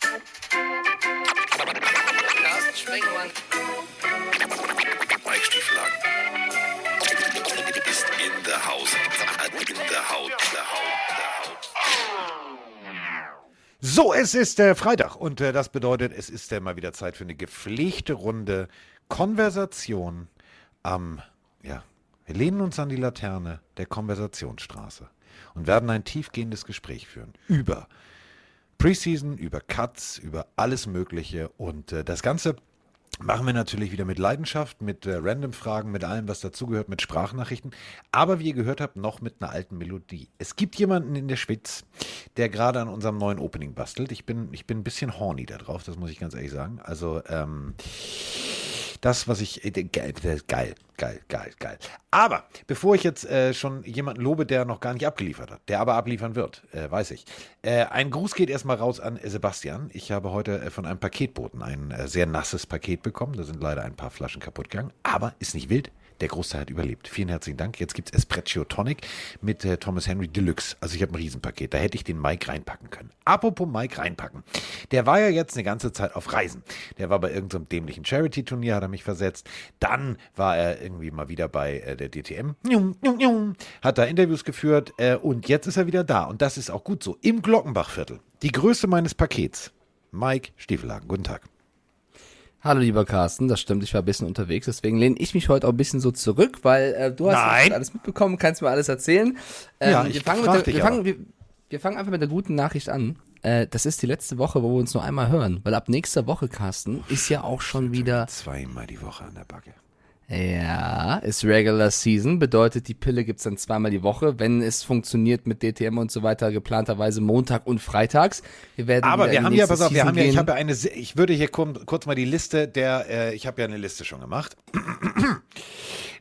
Carsten. Mike. Ist in. In. So, es ist äh, Freitag und äh, das bedeutet, es ist äh, mal wieder Zeit für eine gepflegte Runde Konversation am, ja, wir lehnen uns an die Laterne der Konversationsstraße und werden ein tiefgehendes Gespräch führen über Preseason, über Cuts, über alles Mögliche und äh, das Ganze Machen wir natürlich wieder mit Leidenschaft, mit äh, Random-Fragen, mit allem, was dazugehört, mit Sprachnachrichten. Aber wie ihr gehört habt, noch mit einer alten Melodie. Es gibt jemanden in der Schwitz, der gerade an unserem neuen Opening bastelt. Ich bin, ich bin ein bisschen horny da drauf, das muss ich ganz ehrlich sagen. Also, ähm, das, was ich. Äh, geil, geil, geil, geil, geil. Aber bevor ich jetzt äh, schon jemanden lobe, der noch gar nicht abgeliefert hat, der aber abliefern wird, äh, weiß ich. Äh, ein Gruß geht erstmal raus an Sebastian. Ich habe heute äh, von einem Paketboten ein sehr nasses Paket bekommen. Da sind leider ein paar Flaschen kaputt gegangen. Aber ist nicht wild. Der Großteil hat überlebt. Vielen herzlichen Dank. Jetzt gibt es Espresso Tonic mit äh, Thomas Henry Deluxe. Also ich habe ein Riesenpaket. Da hätte ich den Mike reinpacken können. Apropos Mike reinpacken. Der war ja jetzt eine ganze Zeit auf Reisen. Der war bei irgendeinem dämlichen Charity-Turnier, hat er mich versetzt. Dann war er irgendwie mal wieder bei äh, der DTM. Hat da Interviews geführt äh, und jetzt ist er wieder da. Und das ist auch gut so. Im Glockenbachviertel. Die Größe meines Pakets. Mike Stiefelhagen. Guten Tag. Hallo lieber Carsten, das stimmt, ich war ein bisschen unterwegs, deswegen lehne ich mich heute auch ein bisschen so zurück, weil äh, du hast Nein. alles mitbekommen, kannst mir alles erzählen. Ähm, Ja, wir, fangen der, wir fangen einfach mit der guten Nachricht an. Äh, das ist die letzte Woche, wo wir uns nur einmal hören, weil ab nächster Woche, Carsten, ist ja auch schon wieder, Zweimal die Woche an der Backe. Ja, ist Regular Season, bedeutet die Pille gibt's dann zweimal die Woche, wenn es funktioniert mit DTM und so weiter, geplanterweise Montag und Freitags. Wir werden Aber wir haben ja, pass auf, wir haben ja, ich habe ja eine, ich würde hier kurz, kurz mal die Liste der, äh, ich habe ja eine Liste schon gemacht.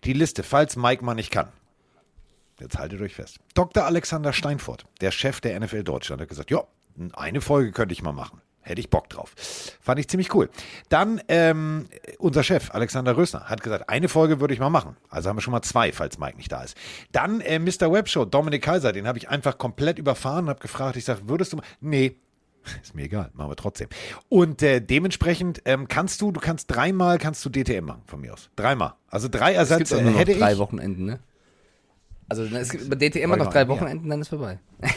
Die Liste, falls Mike mal nicht kann. Jetzt haltet euch fest. Dr. Alexander Steinfurt, der Chef der NFL Deutschland, hat gesagt, ja, eine Folge könnte ich mal machen. Hätte ich Bock drauf. Fand ich ziemlich cool. Dann ähm, unser Chef, Alexander Rösner, hat gesagt, eine Folge würde ich mal machen. Also haben wir schon mal zwei, falls Mike nicht da ist. Dann äh, Mr. Webshow, Dominik Kaiser, den habe ich einfach komplett überfahren und habe gefragt, ich sage, würdest du mal. Nee, ist mir egal, machen wir trotzdem. Und äh, dementsprechend ähm, kannst du, du kannst dreimal kannst du DTM machen von mir aus. Dreimal. Also drei Es gibt noch hätte drei ich. Wochen ne? Also es gibt bei DTM noch drei. Wochenenden, dann ist vorbei.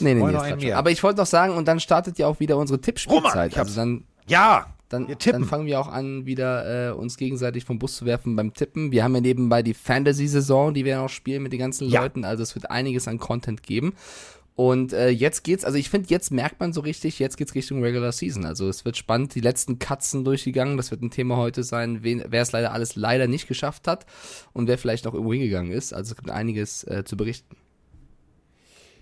nee, nee, Wollte nee, mehr. Aber ich wollte noch sagen, und dann startet ja auch wieder unsere Tippspielzeit. Also dann, Ja, dann, dann fangen wir auch an, wieder äh, uns gegenseitig vom Bus zu werfen beim Tippen. Wir haben ja nebenbei die Fantasy-Saison, die wir noch spielen mit den ganzen Ja. Leuten. Also es wird einiges an Content geben. Und äh, jetzt geht's, also ich finde, jetzt merkt man so richtig, jetzt geht's Richtung Regular Season. Also es wird spannend, die letzten Katzen durchgegangen. Das wird ein Thema heute sein, wen, wer es leider alles leider nicht geschafft hat und wer vielleicht noch irgendwo hingegangen ist. Also es gibt einiges äh, zu berichten.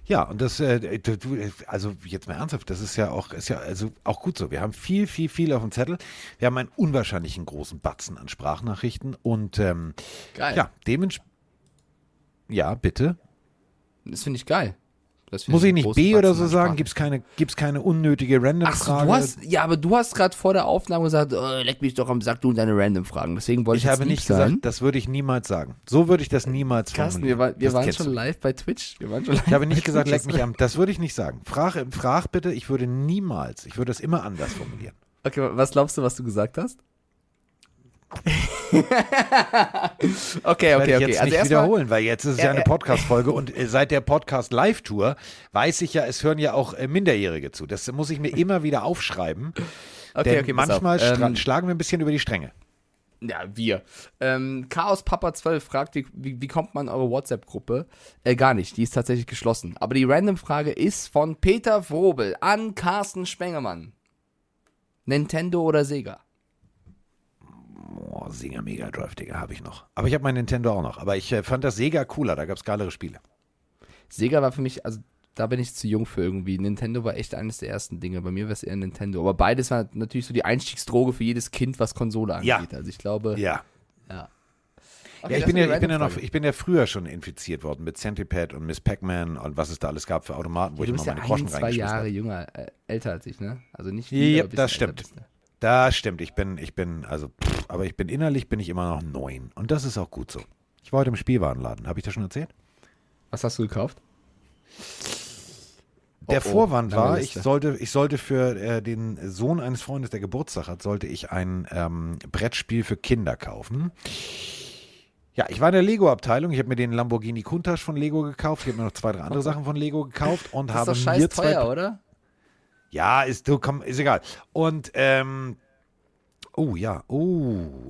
Ja, und das, äh, du, du, also jetzt mal ernsthaft, das ist ja auch, ist ja also auch gut so. Wir haben viel, viel, viel auf dem Zettel. Wir haben einen unwahrscheinlichen großen Batzen an Sprachnachrichten und ähm, Geil. ja, dementsprechend. Ja, bitte. Das finde ich geil. Muss ich nicht B oder so sagen? Sprache. Gibt's keine, gibt's keine unnötige so, Random-Frage? hast, ja, aber du hast gerade vor der Aufnahme gesagt, oh, leck mich doch am Sack, du und deine Random-Fragen. Deswegen wollte ich, ich habe nicht sein. gesagt, das würde ich niemals sagen. So würde ich das niemals Carsten, wir, formulieren. war, wir waren schon du. live bei Twitch. Wir waren schon live Ich habe nicht gesagt, leck mich am. Das würde ich nicht sagen. Frag, frag bitte, ich würde niemals, ich würde das immer anders formulieren. Okay, was glaubst du, was du gesagt hast? okay, okay, ich okay. jetzt Also nicht wiederholen, weil jetzt ist es ja, Ja, eine ja. Podcast-Folge und äh, seit der Podcast-Live-Tour weiß ich ja, es hören ja auch äh, Minderjährige zu. Das muss ich mir immer wieder aufschreiben. okay, denn okay, manchmal Ähm, schlagen wir ein bisschen über die Stränge. Ja, wir. Ähm, Chaos Papa 12 fragt, wie, wie, wie kommt man in eure WhatsApp-Gruppe? Äh, gar nicht, die ist tatsächlich geschlossen. Aber die Random-Frage ist von Peter Frobel an Carsten Spengemann. Nintendo oder Sega? Oh, Sega Mega Drive, Digga, habe ich noch. Aber ich habe mein Nintendo auch noch. Aber ich äh, fand das Sega cooler, da gab es geilere Spiele. Sega war für mich, also da bin ich zu jung für irgendwie. Nintendo war echt eines der ersten Dinge. Bei mir wäre es eher Nintendo. Aber beides war natürlich so die Einstiegsdroge für jedes Kind, was Konsole Ja. angeht. Also ich glaube. Ja. ja. ja, ich bin ja, ich bin ja noch, ich bin ja früher schon infiziert worden mit Centipede und Miss Pac-Man und was es da alles gab für Automaten, wo du ich immer ja meine ein, Groschen zwei reingeschmissen Jahre habe. jünger, äh, älter als ich, ne? Also nicht Ja, viel, aber ein bisschen das älter stimmt. bist du. Das stimmt. Ich bin, ich bin, also, pff, aber ich bin innerlich bin ich immer noch neun. Und das ist auch gut so. Ich war heute im Spielwarenladen. Habe ich das schon erzählt? Was hast du gekauft? Der Oh, oh, Vorwand war, ich sollte, ich sollte für äh, den Sohn eines Freundes, der Geburtstag hat, sollte ich ein ähm, Brettspiel für Kinder kaufen. Ja, ich war in der Lego-Abteilung. Ich habe mir den Lamborghini Countach von Lego gekauft. Ich habe mir noch zwei, drei andere Sachen von Lego gekauft und Das ist habe doch scheiß mir zwei teuer, oder? Ja, ist, du, komm, ist egal. Und, ähm, oh ja, oh,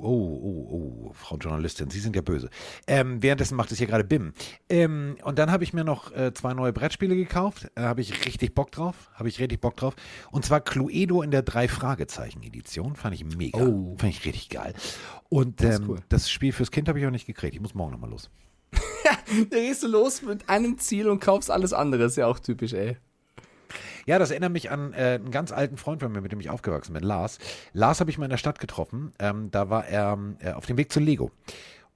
oh, oh, oh, Frau Journalistin, Sie sind ja böse. Ähm, währenddessen macht es hier gerade BIM. Ähm, und dann habe ich mir noch äh, zwei neue Brettspiele gekauft. Äh, habe ich richtig Bock drauf. Habe ich richtig Bock drauf. Und zwar Cluedo in der Drei-Fragezeichen-Edition. Fand ich mega. Oh. Fand ich richtig geil. Und Das ähm, cool. das Spiel fürs Kind habe ich auch nicht gekriegt. Ich muss morgen nochmal los. Da gehst du los mit einem Ziel und kaufst alles andere. Ist ja auch typisch, ey. Ja, das erinnert mich an äh, einen ganz alten Freund von mir, mit dem ich aufgewachsen bin, Lars. Lars habe ich mal in der Stadt getroffen. Ähm, da war er äh, auf dem Weg zu Lego.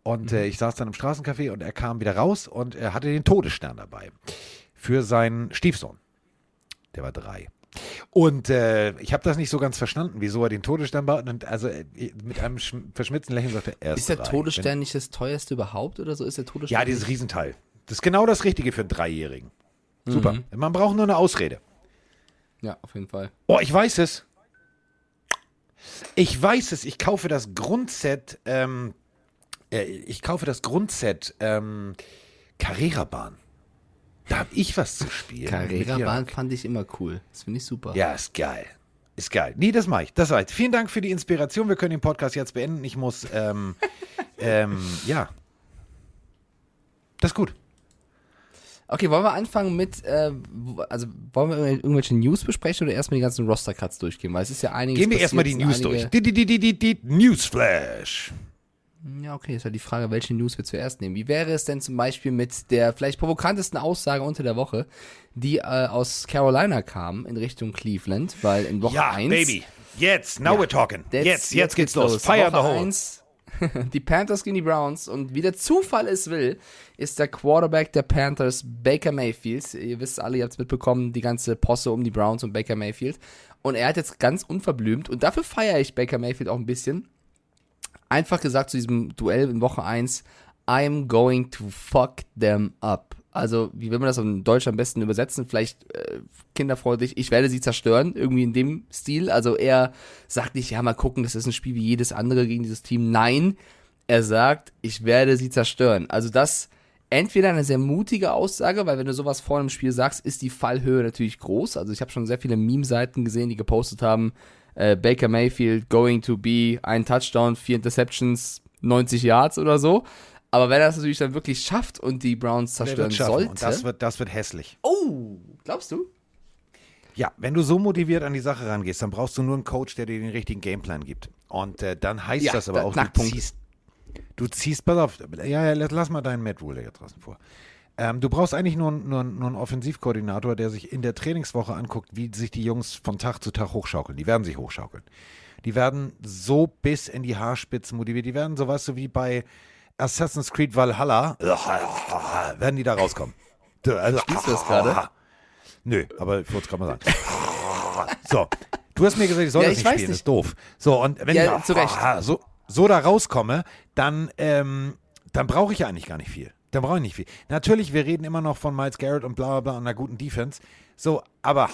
Und äh, ich saß dann im Straßencafé und er kam wieder raus und er hatte den Todesstern dabei. Für seinen Stiefsohn. Der war drei. Und äh, ich habe das nicht so ganz verstanden, wieso er den Todesstern baut. Und also äh, mit einem sch- verschmitzten Lächeln sagte er, Ist der drei. Todesstern nicht das teuerste überhaupt oder so? Ist der Wenn, Todesstern? ja, dieses Riesenteil. Das ist genau das Richtige für einen Dreijährigen. Super. Mhm. Man braucht nur eine Ausrede. Ja, auf jeden Fall. Oh, ich weiß es. Ich weiß es. Ich kaufe das Grundset. Ähm, äh, ich kaufe das Grundset ähm, Carrera-Bahn. Da habe ich was zu spielen. Carrera-Bahn fand ich immer cool. Das finde ich super. Ja, ist geil. Ist geil. Nee, das mache ich. Das war's. Vielen Dank für die Inspiration. Wir können den Podcast jetzt beenden. Ich muss, ähm, ähm, ja. Das ist gut. Okay, wollen wir anfangen mit, äh, also wollen wir irgendwelche News besprechen oder erstmal die ganzen Roster-Cuts durchgehen? Weil es ist ja einiges Gehen wir erstmal die News durch. Die, die, die, die, die, die Newsflash. Ja, okay, ist ja die Frage, welche News wir zuerst nehmen. Wie wäre es denn zum Beispiel mit der vielleicht provokantesten Aussage unter der Woche, die äh, aus Carolina kam in Richtung Cleveland, weil in Woche Ja, 1 Baby. Jetzt, now we're talking. Jetzt, jetzt, geht's los. Fire Fire in the hole. Eins, die Panthers gegen die Browns und wie der Zufall es will, ist der Quarterback der Panthers Baker Mayfield. Ihr wisst alle, ihr habt es mitbekommen, die ganze Posse um die Browns und Baker Mayfield. Und er hat jetzt ganz unverblümt, und dafür feiere ich Baker Mayfield auch ein bisschen, einfach gesagt zu diesem Duell in Woche 1, I'm going to fuck them up. Also, wie will man das in Deutsch am besten übersetzen? Vielleicht äh, kinderfreundlich, ich werde sie zerstören, irgendwie in dem Stil. Also, er sagt nicht, ja, mal gucken, das ist ein Spiel wie jedes andere gegen dieses Team. Nein, er sagt, ich werde sie zerstören. Also, das entweder eine sehr mutige Aussage, weil wenn du sowas vor einem Spiel sagst, ist die Fallhöhe natürlich groß. Also, ich habe schon sehr viele Meme-Seiten gesehen, die gepostet haben, äh, Baker Mayfield going to be ein Touchdown, vier Interceptions, 90 Yards oder so. Aber wenn er das natürlich dann wirklich schafft und die Browns zerstören sollte. Und das wird, das wird hässlich. oh, glaubst du? Ja, wenn du so motiviert an die Sache rangehst, dann brauchst du nur einen Coach, der dir den richtigen Gameplan gibt. Und äh, dann heißt Ja, das aber der auch, du Knackpunkt. ziehst, du ziehst, pass auf, ja, ja, lass- lass mal deinen Matt Rule hier draußen vor. Ähm, du brauchst eigentlich nur, nur, nur einen Offensivkoordinator, der sich in der Trainingswoche anguckt, wie sich die Jungs von Tag zu Tag hochschaukeln. Die werden sich hochschaukeln. Die werden so bis in die Haarspitzen motiviert. Die werden so, weißt du, wie bei Assassin's Creed Valhalla, werden die da rauskommen. Also, Spielst du das gerade? Nö, aber ich wollte es gerade mal sagen. So, du hast mir gesagt, ich soll Ja, das ich nicht spielen, nicht. das ist doof. So, und wenn Ja, ich so, so da rauskomme, dann, ähm, dann brauche ich ja eigentlich gar nicht viel. Dann brauche ich nicht viel. Natürlich, wir reden immer noch von Miles Garrett und bla bla bla und einer guten Defense. So, aber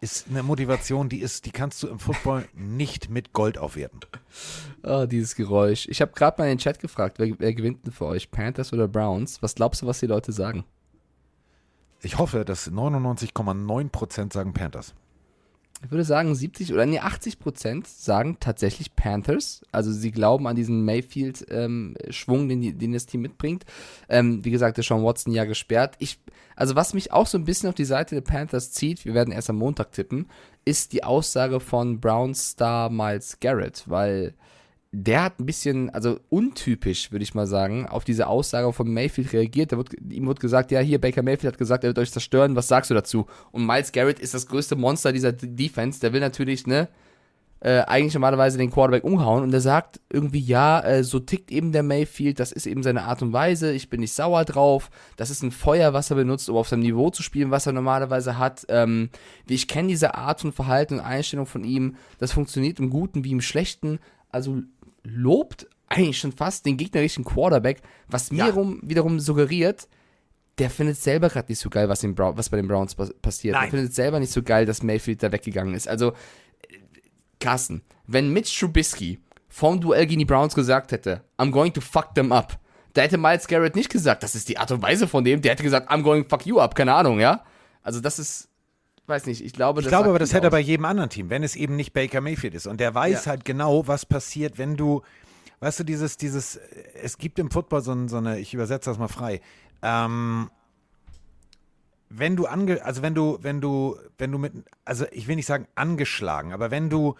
ist eine Motivation, die ist, die kannst du im Football nicht mit Gold aufwerten. Oh, dieses Geräusch. Ich habe gerade mal in den Chat gefragt, wer, wer gewinnt denn für euch, Panthers oder Browns? Was glaubst du, was die Leute sagen? Ich hoffe, dass 99,9% sagen Panthers. Ich würde sagen, 70 oder nee, 80 Prozent sagen tatsächlich Panthers. Also sie glauben an diesen Mayfield-Schwung, den, die- den das Team mitbringt. Ähm, wie gesagt, der Sean Watson ja gesperrt. Ich, also was mich auch so ein bisschen auf die Seite der Panthers zieht, wir werden erst am Montag tippen, ist die Aussage von Browns Star Miles Garrett, weil der hat ein bisschen, also untypisch, würde ich mal sagen, auf diese Aussage von Mayfield reagiert. Wird, ihm wird gesagt, ja, hier, Baker Mayfield hat gesagt, er wird euch zerstören, was sagst du dazu? Und Miles Garrett ist das größte Monster dieser Defense, der will natürlich, ne, äh, eigentlich normalerweise den Quarterback umhauen. Und der sagt irgendwie, ja, äh, so tickt eben der Mayfield, das ist eben seine Art und Weise, ich bin nicht sauer drauf, das ist ein Feuer, was er benutzt, um auf seinem Niveau zu spielen, was er normalerweise hat. Ähm, ich kenne diese Art von Verhalten und Einstellung von ihm, das funktioniert im Guten wie im Schlechten, also lobt eigentlich schon fast den gegnerischen Quarterback, was mir Ja. rum, wiederum suggeriert, der findet selber gerade nicht so geil, was, Brown, was bei den Browns pas passiert. Nein. Der findet selber nicht so geil, dass Mayfield da weggegangen ist. Also, äh, Carsten, wenn Mitch Trubisky vom Duell gegen die Browns gesagt hätte, I'm going to fuck them up, da hätte Miles Garrett nicht gesagt, das ist die Art und Weise von dem, der hätte gesagt, I'm going to fuck you up, keine Ahnung, ja? Also das ist, weiß nicht, ich glaube, Ich das glaube aber, das hätte er bei jedem anderen Team, wenn es eben nicht Baker Mayfield ist. Und der weiß Ja. halt genau, was passiert, wenn du, weißt du, dieses, dieses, es gibt im Football so, ein, so eine, ich übersetze das mal frei, ähm, wenn du ange, also wenn du, wenn du, wenn du mit, also ich will nicht sagen angeschlagen, aber wenn du,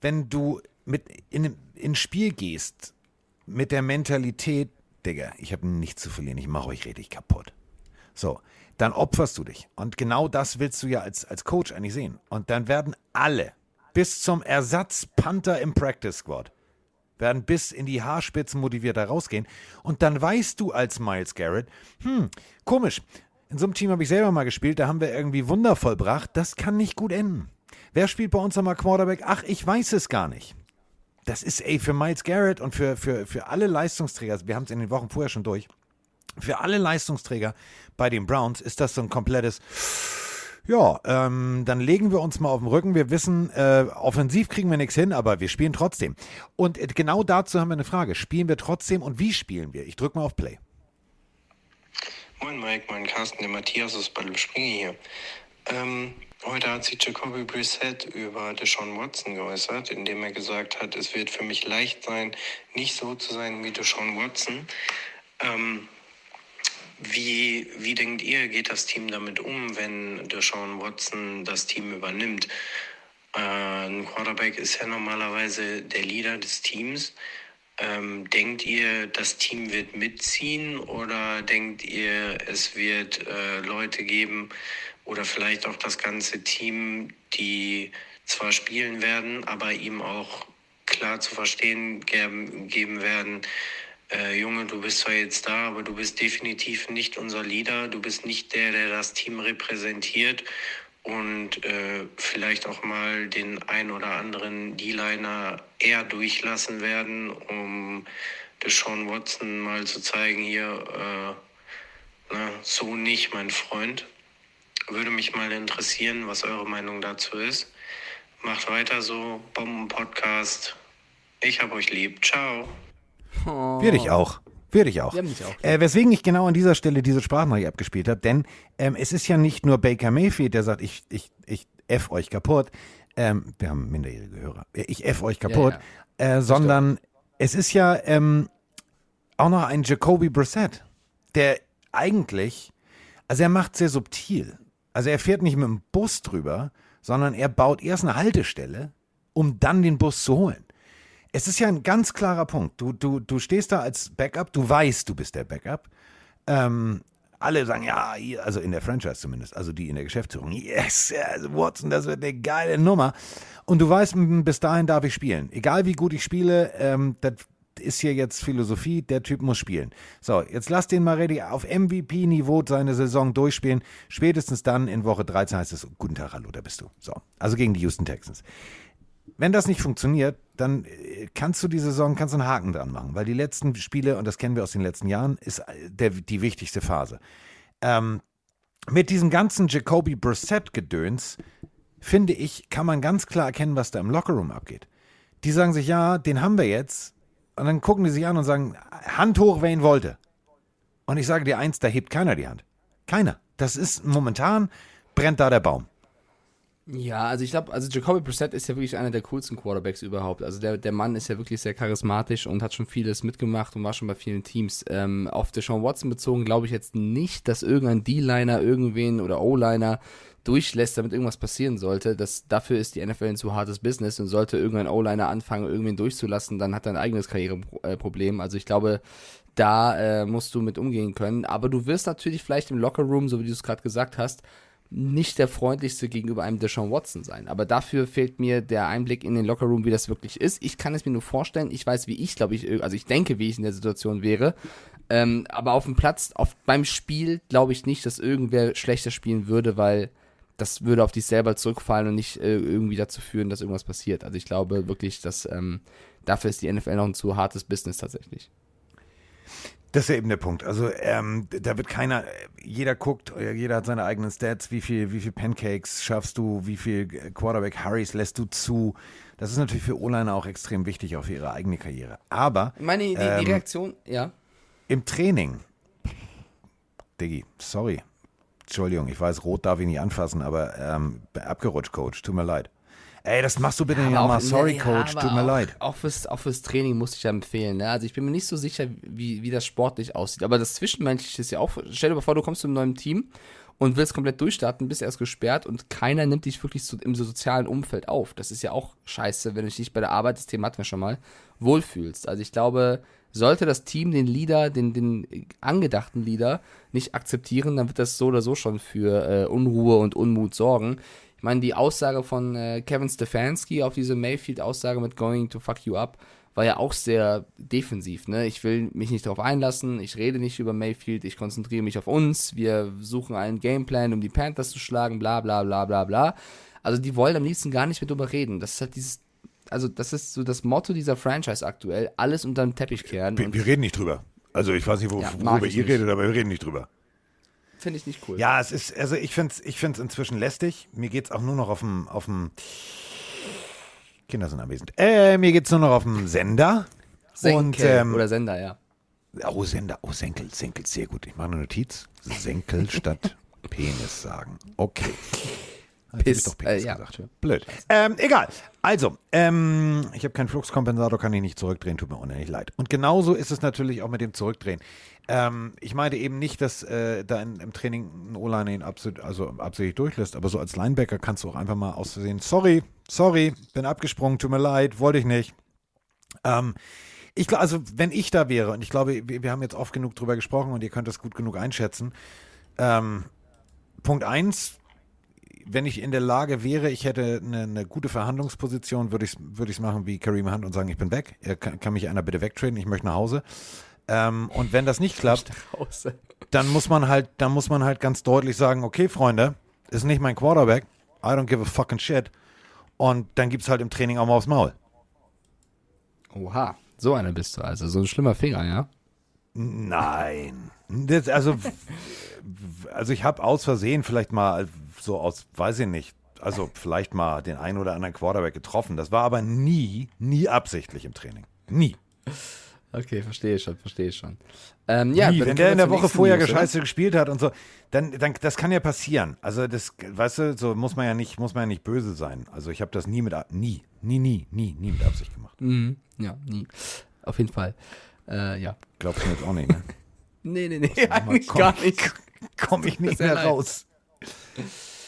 wenn du mit in in Spiel gehst mit der Mentalität, Digga, ich habe nichts zu verlieren, ich mache euch richtig kaputt. So, dann opferst du dich. Und genau das willst du ja als, als Coach eigentlich sehen. Und dann werden alle, bis zum Ersatz-Panther im Practice Squad, werden bis in die Haarspitzen motiviert da rausgehen. Und dann weißt du als Miles Garrett, hm, komisch, in so einem Team habe ich selber mal gespielt, da haben wir irgendwie Wunder vollbracht, das kann nicht gut enden. Wer spielt bei uns nochmal Quarterback? Ach, ich weiß es gar nicht. Das ist, ey, für Miles Garrett und für, für, für alle Leistungsträger, wir haben es in den Wochen vorher schon durch, für alle Leistungsträger bei den Browns ist das so ein komplettes, ja, ähm, dann legen wir uns mal auf den Rücken. Wir wissen, äh, offensiv kriegen wir nichts hin, aber wir spielen trotzdem. Und äh, genau dazu haben wir eine Frage. Spielen wir trotzdem und wie spielen wir? Ich drücke mal auf Play. Moin Mike, moin Carsten, der Matthias aus Bad Springe hier. Ähm, heute hat sich Jacoby Brissett über Deshaun Watson geäußert, indem er gesagt hat, es wird für mich leicht sein, nicht so zu sein wie Deshaun Watson. Ähm, wie, wie denkt ihr, geht das Team damit um, wenn Deshaun Watson das Team übernimmt? Äh, ein Quarterback ist ja normalerweise der Leader des Teams. Ähm, denkt ihr, das Team wird mitziehen oder denkt ihr, es wird äh, Leute geben oder vielleicht auch das ganze Team, die zwar spielen werden, aber ihm auch klar zu verstehen geben, geben werden, äh, Junge, du bist zwar jetzt da, aber du bist definitiv nicht unser Leader, du bist nicht der, der das Team repräsentiert und äh, vielleicht auch mal den ein oder anderen D-Liner eher durchlassen werden, um Deshaun Watson mal zu zeigen, hier, äh, na, so nicht, mein Freund. Würde mich mal interessieren, was eure Meinung dazu ist. Macht weiter so, Bomben-Podcast. Ich hab euch lieb. Ciao. Würde ich auch. Würde ich auch. Haben dich auch. Äh, weswegen ich genau an dieser Stelle diese Sprachnachricht abgespielt habe, denn ähm, es ist ja nicht nur Baker Mayfield, der sagt, ich, ich, ich F euch kaputt. Ähm, wir haben minderjährige Hörer. Ich F euch kaputt. Äh, sondern es ist ja ähm, auch noch ein Jacoby Brissett, der eigentlich, also er macht sehr subtil. Also er fährt nicht mit dem Bus drüber, sondern er baut erst eine Haltestelle, um dann den Bus zu holen. Es ist ja ein ganz klarer Punkt. Du, du, du stehst da als Backup, du weißt, du bist der Backup. Ähm, alle sagen, ja, also in der Franchise zumindest, also die in der Geschäftsführung, yes, also Watson, das wird eine geile Nummer. Und du weißt, bis dahin darf ich spielen. Egal wie gut ich spiele, ähm, das ist hier jetzt Philosophie, der Typ muss spielen. So, jetzt lass den mal ready auf MVP-Niveau seine Saison durchspielen. Spätestens dann in Woche 13 heißt es, guten Tag, hallo, da bist du. So, also gegen die Houston Texans wenn das nicht funktioniert, dann äh, kannst du die Saison, kannst einen Haken dran machen, weil die letzten Spiele, und das kennen wir aus den letzten Jahren, ist äh, der, die wichtigste Phase. Ähm, mit diesem ganzen Jacoby Brissett-Gedöns, finde ich, kann man ganz klar erkennen, was da im Lockerroom abgeht. Die sagen sich, ja, den haben wir jetzt. Und dann gucken die sich an und sagen, Hand hoch, wer ihn wollte. Und ich sage dir eins, da hebt keiner die Hand. Keiner. Das ist momentan, brennt da der Baum. Ja, also ich glaube, also Jacoby Brissett ist ja wirklich einer der coolsten Quarterbacks überhaupt. Also der, der Mann ist ja wirklich sehr charismatisch und hat schon vieles mitgemacht und war schon bei vielen Teams. Ähm, auf Deshaun Watson bezogen glaube ich jetzt nicht, dass irgendein D-Liner irgendwen oder O-Liner durchlässt, damit irgendwas passieren sollte. Das, dafür ist die NFL ein zu hartes Business und sollte irgendein O-Liner anfangen, irgendwen durchzulassen, dann hat er ein eigenes Karriereproblem. Also ich glaube, da äh, musst du mit umgehen können. Aber du wirst natürlich vielleicht im Lockerroom, so wie du es gerade gesagt hast, nicht der freundlichste gegenüber einem Deshaun Watson sein. Aber dafür fehlt mir der Einblick in den Lockerroom, wie das wirklich ist. Ich kann es mir nur vorstellen. Ich weiß, wie ich, glaube ich, also ich denke, wie ich in der Situation wäre. Ähm, aber auf dem Platz, auf, beim Spiel, glaube ich nicht, dass irgendwer schlechter spielen würde, weil das würde auf dich selber zurückfallen und nicht äh, irgendwie dazu führen, dass irgendwas passiert. Also ich glaube wirklich, dass ähm, dafür ist die NFL noch ein zu hartes Business tatsächlich. Das ist ja eben der Punkt. Also ähm, da wird keiner, jeder guckt, äh, jeder hat seine eigenen Stats, wie viel, wie viel Pancakes schaffst du, wie viel Quarterback Hurries lässt du zu. Das ist natürlich für O-Liner auch extrem wichtig, auch für ihre eigene Karriere. Aber Meine die, Ähm, die Reaktion, ja. im Training, Diggi, sorry. Entschuldigung, ich weiß, rot darf ich nicht anfassen, aber ähm, abgerutscht, Coach, tut mir leid. Ey, das machst du bitte nicht Aber nochmal. Sorry, ja, Coach, tut mir auch, leid. Auch fürs, auch fürs Training muss ich ja empfehlen. Ne? Also ich bin mir nicht so sicher, wie, wie das sportlich aussieht. Aber das Zwischenmenschliche ist ja auch. Stell dir mal vor, du kommst zu einem neuen Team und willst komplett durchstarten, bist erst gesperrt und keiner nimmt dich wirklich so im sozialen Umfeld auf. Das ist ja auch scheiße, wenn du dich nicht bei der Arbeit, das Thema hatten wir schon mal, wohlfühlst. Also ich glaube, sollte das Team den Leader, den, den angedachten Leader nicht akzeptieren, dann wird das so oder so schon für äh, Unruhe und Unmut sorgen. Ich meine, die Aussage von äh, Kevin Stefanski auf diese Mayfield-Aussage mit Going to fuck you up war ja auch sehr defensiv. Ne? Ich will mich nicht darauf einlassen, ich rede nicht über Mayfield, ich konzentriere mich auf uns, wir suchen einen Gameplan, um die Panthers zu schlagen, bla bla bla bla bla. Also die wollen am liebsten gar nicht mehr drüber reden. Das ist halt dieses, also das ist so das Motto dieser Franchise aktuell, alles unter den Teppich kehren. Wir, wir reden nicht drüber. Also ich weiß nicht, wo, Ja, worüber ihr nicht. redet, aber wir reden nicht drüber. Finde ich nicht cool. Ja, es ist, also ich finde es ich find's inzwischen lästig. Mir geht es auch nur noch auf dem, auf dem Kinder sind anwesend. Äh, mir geht es nur noch auf dem Sender. Senkel Und, ähm, oder Sender, ja. Oh, Sender, oh, Senkel, Senkel, sehr gut. Ich mache eine Notiz. Senkel statt Penis sagen. Okay. Piss, doch Penis äh, ja, gesagt. Blöd. Ähm, egal. Also, ähm, ich habe keinen Fluxkompensator, kann ich nicht zurückdrehen, tut mir unendlich leid. Und genauso ist es natürlich auch mit dem Zurückdrehen. Ähm, ich meinte eben nicht, dass äh, da in, im Training ein O-Liner ihn absicht, also absichtlich durchlässt, aber so als Linebacker kannst du auch einfach mal aus Versehen, sorry, sorry, bin abgesprungen, tut mir leid, wollte ich nicht. Ähm, ich glaube, also wenn ich da wäre, und ich glaube, wir, wir haben jetzt oft genug drüber gesprochen und ihr könnt das gut genug einschätzen. Ähm, Punkt eins, wenn ich in der Lage wäre, ich hätte eine, eine gute Verhandlungsposition, würde ich es ich's machen wie Kareem Hunt und sagen, ich bin weg. Kann, kann mich einer bitte wegtraden, ich möchte nach Hause. Ähm, und wenn das nicht klappt, dann muss man halt, dann muss man halt ganz deutlich sagen, okay, Freunde, ist nicht mein Quarterback. I don't give a fucking shit. Und dann gibt's halt im Training auch mal aufs Maul. Oha, so einer bist du also. So ein schlimmer Finger, ja? Nein. Das, also, also ich habe aus Versehen vielleicht mal so aus, weiß ich nicht, also vielleicht mal den einen oder anderen Quarterback getroffen. Das war aber nie, nie absichtlich im Training. Nie. Okay, verstehe schon, verstehe schon. Ähm, ja, dann Wenn der in der Woche vorher News, oder? gescheiße gespielt hat und so, dann, dann, das kann ja passieren. Also das, weißt du, so muss man ja nicht, muss man ja nicht böse sein. Also ich habe das nie mit, nie, nie, nie, nie, nie mit Absicht gemacht. Mhm, ja, nie. Auf jeden Fall. Äh, ja. Glaubst du mir jetzt auch nicht, ne? Nee, nee, nee, eigentlich komm, gar nicht. Komme ich nicht mehr leid. raus.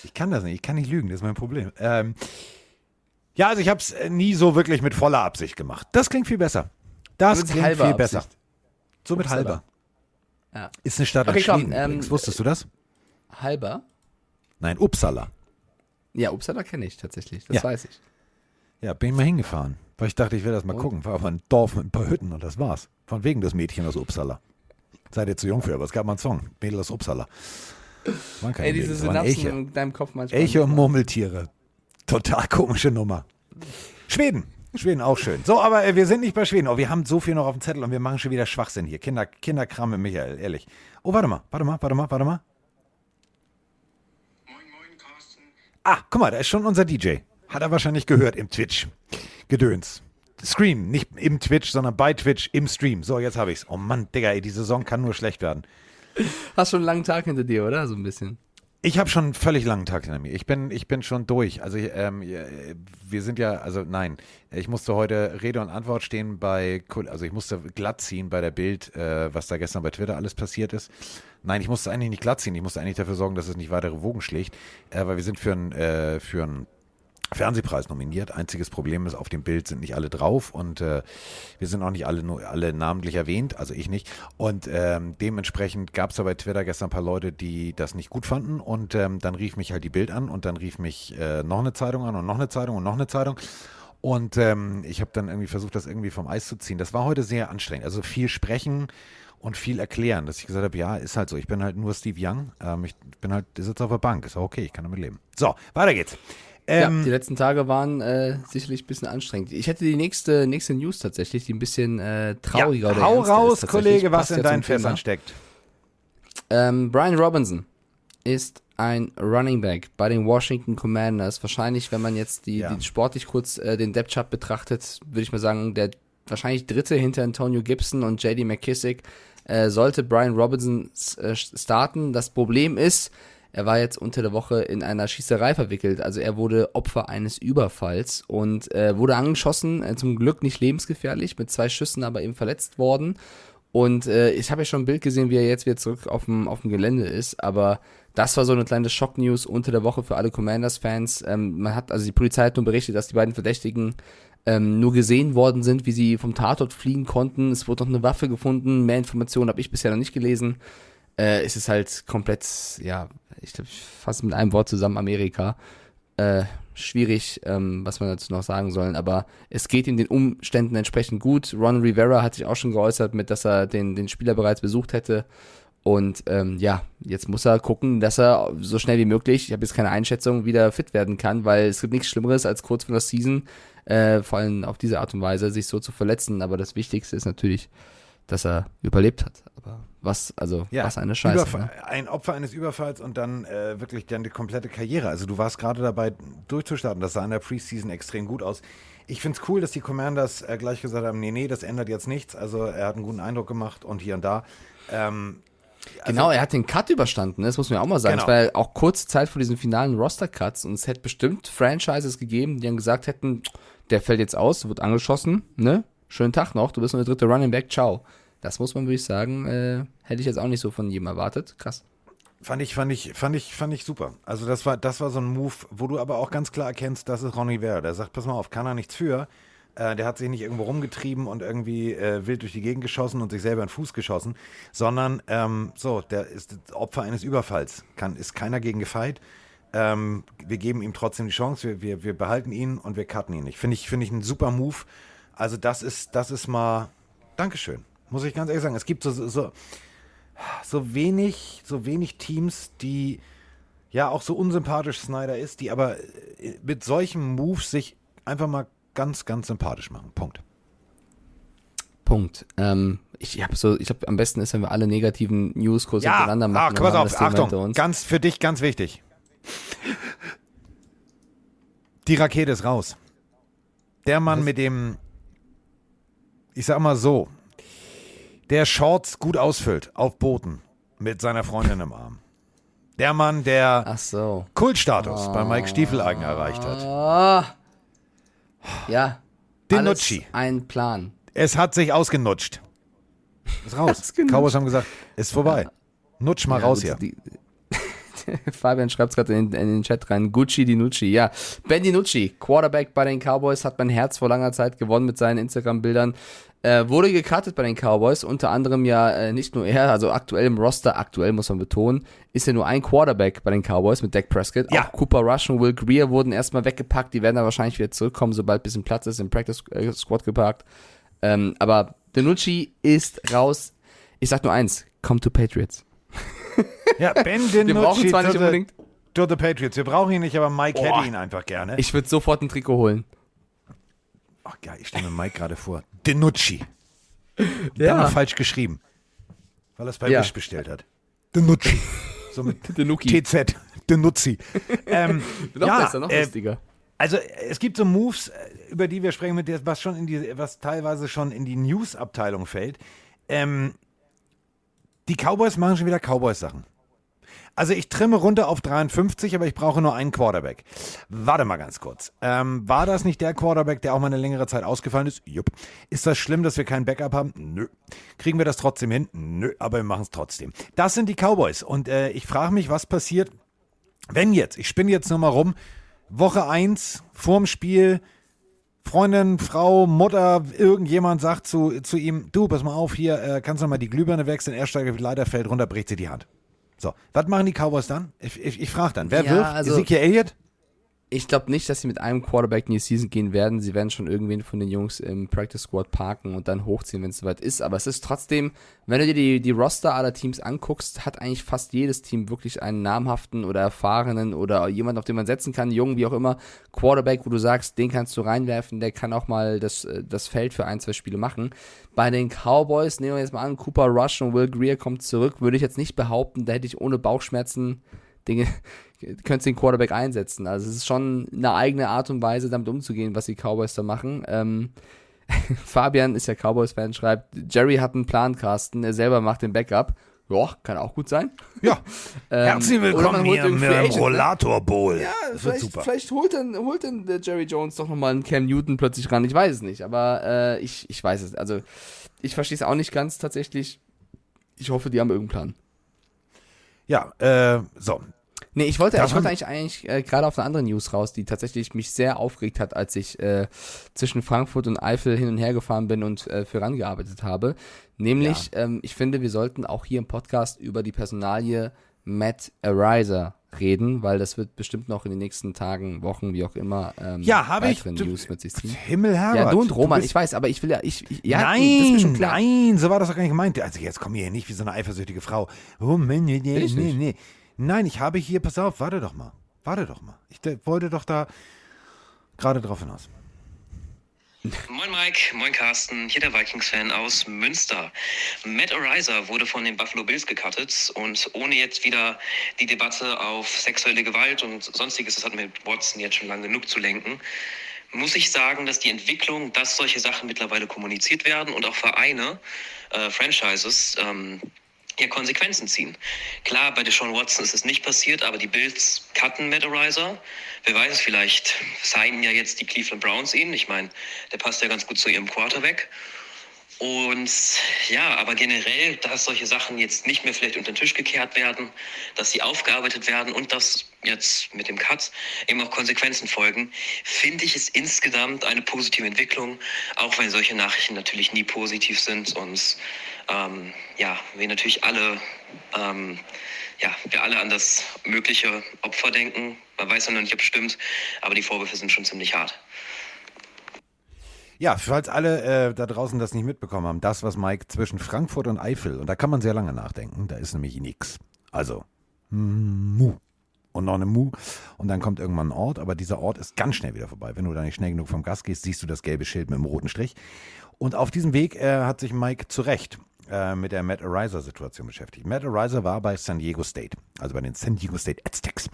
Ich kann das nicht, ich kann nicht lügen, das ist mein Problem. Ähm, ja, also ich habe es nie so wirklich mit voller Absicht gemacht. Das klingt viel besser. Das klingt halber viel besser. Absicht. So mit Upsala. halber. Ja. Ist eine Stadt Okay, in komm, Schweden ähm, übrigens. Wusstest du das? Halber? Nein, Uppsala. Ja, Uppsala kenne ich tatsächlich, das Ja. weiß ich. Ja, bin ich mal hingefahren. Weil ich dachte, ich will das mal Und? gucken. War aber ein Dorf mit ein paar Hütten und das war's. Von wegen das Mädchen aus Uppsala. Seid ihr zu jung für, aber es gab mal einen Song. Mädel aus Uppsala. Waren keine Ey, diese Mädels, Synapsen Elche. in deinem Kopf manchmal. Elche und Murmeltiere. Total komische Nummer. Schweden. Schweden auch schön. So, aber äh, wir sind nicht bei Schweden. Oh, wir haben so viel noch auf dem Zettel und wir machen schon wieder Schwachsinn hier. Kinder, Kinderkram mit Michael, ehrlich. Oh, warte mal, warte mal, warte mal, warte mal. Moin, moin, Carsten. Ah, guck mal, da ist schon unser DJ. Hat er wahrscheinlich gehört im Twitch. Gedöns. Stream, nicht im Twitch, sondern bei Twitch im Stream. So, jetzt habe ich's. Oh Mann, Digga, ey, die Saison kann nur schlecht werden. Hast schon einen langen Tag hinter dir, oder? So ein bisschen. Ich habe schon einen völlig langen Tag hinter mir. Ich bin, ich bin schon durch. Also ähm, wir sind ja, also nein, ich musste heute Rede und Antwort stehen bei, also ich musste glatt ziehen bei der Bild, äh, was da gestern bei Twitter alles passiert ist. Nein, ich musste eigentlich nicht glatt ziehen. Ich musste eigentlich dafür sorgen, dass es nicht weitere Wogen schlägt, äh, weil wir sind für einen äh, für einen Fernsehpreis nominiert. Einziges Problem ist, auf dem Bild sind nicht alle drauf und äh, wir sind auch nicht alle, nur alle namentlich erwähnt, also ich nicht. Und ähm, dementsprechend gab es da bei Twitter gestern ein paar Leute, die das nicht gut fanden und ähm, dann rief mich halt die Bild an und dann rief mich äh, noch eine Zeitung an und noch eine Zeitung und noch eine Zeitung. Und ähm, ich habe dann irgendwie versucht, das irgendwie vom Eis zu ziehen. Das war heute sehr anstrengend. Also viel sprechen und viel erklären, dass ich gesagt habe, ja, ist halt so. Ich bin halt nur Steve Young. Ähm, ich bin halt, sitze auf der Bank. Ist auch okay, ich kann damit leben. So, weiter geht's. Ähm, ja, die letzten Tage waren äh, sicherlich ein bisschen anstrengend. Ich hätte die nächste, nächste News tatsächlich, die ein bisschen äh, trauriger oder hau raus, ist. Kollege, was in ja deinen. Fässern steckt. Ähm, Brian Robinson ist ein Running Back bei den Washington Commanders. Wahrscheinlich, wenn man jetzt die, Ja. die sportlich kurz äh, den Depth Chart betrachtet, würde ich mal sagen, der wahrscheinlich dritte hinter Antonio Gibson und JD McKissick äh, sollte Brian Robinson äh, starten. Das Problem ist, er war jetzt unter der Woche in einer Schießerei verwickelt. Also er wurde Opfer eines Überfalls und äh, wurde angeschossen, äh, zum Glück nicht lebensgefährlich, mit zwei Schüssen aber eben verletzt worden. Und äh, ich habe ja schon ein Bild gesehen, wie er jetzt wieder zurück auf dem, auf dem Gelände ist, aber das war so eine kleine Schocknews unter der Woche für alle Commanders-Fans. Ähm, man hat, also die Polizei hat nur berichtet, dass die beiden Verdächtigen ähm, nur gesehen worden sind, wie sie vom Tatort fliehen konnten. Es wurde noch eine Waffe gefunden. Mehr Informationen habe ich bisher noch nicht gelesen. Äh, es ist halt komplett, ja, ich glaube, fast mit einem Wort zusammen Amerika. Äh, schwierig, ähm, was man dazu noch sagen sollen, aber es geht in den Umständen entsprechend gut. Ron Rivera hat sich auch schon geäußert mit, dass er den, den Spieler bereits besucht hätte. Und ähm, ja, jetzt muss er gucken, dass er so schnell wie möglich, ich habe jetzt keine Einschätzung, wieder fit werden kann, weil es gibt nichts Schlimmeres, als kurz vor der Season, äh, vor allem auf diese Art und Weise, sich so zu verletzen. Aber das Wichtigste ist natürlich, dass er überlebt hat. Aber was, also, was eine Scheiße. Überfall, Ne? Ein Opfer eines Überfalls und dann äh, wirklich dann die komplette Karriere. Also du warst gerade dabei durchzustarten. Das sah in der Preseason extrem gut aus. Ich finde es cool, dass die Commanders äh, gleich gesagt haben, nee, nee, das ändert jetzt nichts. Also er hat einen guten Eindruck gemacht und hier und da. Ähm, Genau, er hat den Cut überstanden, ne? das muss man ja auch mal sagen. Genau. Es war ja auch kurze Zeit vor diesen finalen Roster-Cuts und es hätte bestimmt Franchises gegeben, die dann gesagt hätten, der fällt jetzt aus, wird angeschossen, ne? Schönen Tag noch, du bist nur der dritte Running Back, ciao. Das muss man, würde ich sagen, äh, hätte ich jetzt auch nicht so von jedem erwartet. Krass. Fand ich, fand ich, fand ich, fand ich super. Also das war, das war so ein Move, wo du aber auch ganz klar erkennst, das ist Ron Rivera. Der sagt, pass mal auf, kann er nichts für. Äh, der hat sich nicht irgendwo rumgetrieben und irgendwie äh, wild durch die Gegend geschossen und sich selber in den Fuß geschossen, sondern ähm, so, der ist Opfer eines Überfalls. Kann, ist keiner gegen gefeit. Ähm, wir geben ihm trotzdem die Chance, wir, wir, wir behalten ihn und wir cutten ihn nicht. Finde ich, finde ich einen super Move. Also das ist, das ist mal, Dankeschön. Muss ich ganz ehrlich sagen. Es gibt so, so, so wenig, so wenig Teams, die ja auch so unsympathisch Snyder ist, die aber äh, mit solchen Moves sich einfach mal ganz, ganz sympathisch machen. Punkt. Punkt. Ähm, ich habe so, ich glaube, am besten ist, wenn wir alle negativen News kurz hintereinander machen. ach, dann pass auf, Achtung, ganz für dich ganz wichtig. Die Rakete ist raus. Der Mann mit dem, ich sag mal so, der Shorts gut ausfüllt auf Booten mit seiner Freundin im Arm. Der Mann, der so. Kultstatus bei Mike Stiefeleigen erreicht hat. Ah. Ja. Dinucci. Alles ein Plan. Es hat sich ausgenutscht. Ist raus. Cowboys haben gesagt, ist vorbei. Nutsch mal Ja, raus gut, hier. die- Fabian schreibt es gerade in, in den Chat rein. Gucci Dinucci, ja. Ben Dinucci, Quarterback bei den Cowboys, hat mein Herz vor langer Zeit gewonnen mit seinen Instagram-Bildern. Äh, wurde gecuttet bei den Cowboys, unter anderem ja äh, nicht nur er, also aktuell im Roster, aktuell muss man betonen, ist ja nur ein Quarterback bei den Cowboys mit Dak Prescott. Ja. Auch Cooper Rush und Will Greer wurden erstmal weggepackt, die werden da wahrscheinlich wieder zurückkommen, sobald ein bisschen Platz ist, im Practice äh, Squad geparkt. Ähm, aber Dinucci ist raus. Ich sag nur eins, come to Patriots. Ja, Ben Wir Dinucci brauchen zwar nicht unbedingt. to the Patriots. Wir brauchen ihn nicht, aber Mike Boah. hätte ihn einfach gerne. Ich würde sofort ein Trikot holen. Ach geil, ich stelle mir Mike gerade vor. Dinucci. Ja. Dann falsch geschrieben. Weil er es bei Ja. Wish bestellt hat. Dinucci. So mit Dinucci. TZ. Dinuzzi. ähm, Noch ja, besser, noch äh, lustiger. Also es gibt so Moves, äh, über die wir sprechen, mit der, was schon in die, was teilweise schon in die News-Abteilung fällt. Ähm, die Cowboys machen schon wieder Cowboys-Sachen. Also ich trimme runter auf 53, aber ich brauche nur einen Quarterback. Warte mal ganz kurz. Ähm, war das nicht der Quarterback, der auch mal eine längere Zeit ausgefallen ist? Jupp. Ist das schlimm, dass wir kein Backup haben? Nö. Kriegen wir das trotzdem hin? Nö, aber wir machen es trotzdem. Das sind die Cowboys. Und äh, ich frage mich, was passiert, wenn jetzt, ich spinne jetzt nur mal rum, Woche 1 vorm Spiel, Freundin, Frau, Mutter, irgendjemand sagt zu, zu ihm, du, pass mal auf, hier äh, kannst du mal die Glühbirne wechseln, er steigt leider fällt runter, bricht sie die Hand. So, was machen die Cowboys dann? Ich, ich, ich frage dann, wer Ja, wirft? also- Ezekiel Elliott? Ich glaube nicht, dass sie mit einem Quarterback in die Season gehen werden. Sie werden schon irgendwen von den Jungs im Practice Squad parken und dann hochziehen, wenn es soweit ist. Aber es ist trotzdem, wenn du dir die, die Roster aller Teams anguckst, hat eigentlich fast jedes Team wirklich einen namhaften oder erfahrenen oder jemanden, auf den man setzen kann, jungen, wie auch immer, Quarterback, wo du sagst, den kannst du reinwerfen, der kann auch mal das, äh, das Feld für ein, zwei Spiele machen. Bei den Cowboys, nehmen wir jetzt mal an, Cooper Rush und Will Greer kommt zurück, würde ich jetzt nicht behaupten, da hätte ich ohne Bauchschmerzen Dinge, könntest den Quarterback einsetzen. Also es ist schon eine eigene Art und Weise, damit umzugehen, was die Cowboys da machen. Ähm, Fabian ist ja Cowboys-Fan, schreibt, Jerry hat einen Plan, Carsten, er selber macht den Backup. Ja, kann auch gut sein. Ja, Ähm, herzlich willkommen hier im ne? Rollator Bowl. Ja, das wird vielleicht, super. vielleicht holt dann, holt dann der Jerry Jones doch nochmal einen Cam Newton plötzlich ran. Ich weiß es nicht, aber äh, ich, ich weiß es. Also, ich verstehe es auch nicht ganz tatsächlich. Ich hoffe, die haben irgendeinen Plan. Ja, äh, so. Nee, ich wollte, ich wollte eigentlich, eigentlich äh, gerade auf eine andere News raus, die tatsächlich mich sehr aufgeregt hat, als ich äh, zwischen Frankfurt und Eifel hin und her gefahren bin und äh, für rangearbeitet habe. Nämlich, ähm, ich finde, wir sollten auch hier im Podcast über die Personalie Matt Ariser reden, weil das wird bestimmt noch in den nächsten Tagen, Wochen, wie auch immer, ähm, Ja, habe ich. weitere Du- News mit sich ziehen. Himmel, Herrgott. Ja, du und Roman, bist- ich weiß, aber ich will ja, ich, ich ja, nein, nein, so war das doch gar nicht gemeint. Also jetzt komm hier nicht wie so eine eifersüchtige Frau. Oh, nee, nee, nee, nee, nee. Nein, ich habe hier, pass auf, warte doch mal. Warte doch mal. Ich wollte doch da gerade drauf hinaus. Moin Mike, moin Carsten, hier der Vikings-Fan aus Münster. Matt Ariser wurde von den Buffalo Bills gecuttet und ohne jetzt wieder die Debatte auf sexuelle Gewalt und sonstiges, das hat mit Watson jetzt schon lange genug zu lenken, muss ich sagen, dass die Entwicklung, dass solche Sachen mittlerweile kommuniziert werden und auch Vereine, äh, Franchises, ähm, ja, Konsequenzen ziehen. Klar, bei Deshaun Watson ist es nicht passiert, aber die Bills cutten Matt Ariser. Wer weiß es, vielleicht signen ja jetzt die Cleveland Browns ihn. Ich meine, der passt ja ganz gut zu ihrem Quarterback. Und ja, aber generell, dass solche Sachen jetzt nicht mehr vielleicht unter den Tisch gekehrt werden, dass sie aufgearbeitet werden und dass jetzt mit dem Cut eben auch Konsequenzen folgen, finde ich es insgesamt eine positive Entwicklung, auch wenn solche Nachrichten natürlich nie positiv sind und ähm, ja, wir natürlich alle, ähm, ja, wir alle an das mögliche Opfer denken. Man weiß ja noch nicht, ob es stimmt, aber die Vorwürfe sind schon ziemlich hart. Ja, falls alle äh, da draußen das nicht mitbekommen haben, das, was Mike zwischen Frankfurt und Eifel, und da kann man sehr lange nachdenken, da ist nämlich nix. Also, Mu. Und noch eine Mu. Und dann kommt irgendwann ein Ort, aber dieser Ort ist ganz schnell wieder vorbei. Wenn du da nicht schnell genug vom Gas gehst, siehst du das gelbe Schild mit dem roten Strich. Und auf diesem Weg äh, hat sich Mike zu Recht äh, mit der Matt Ariser-Situation beschäftigt. Matt Ariser war bei San Diego State, also bei den San Diego State Aztecs.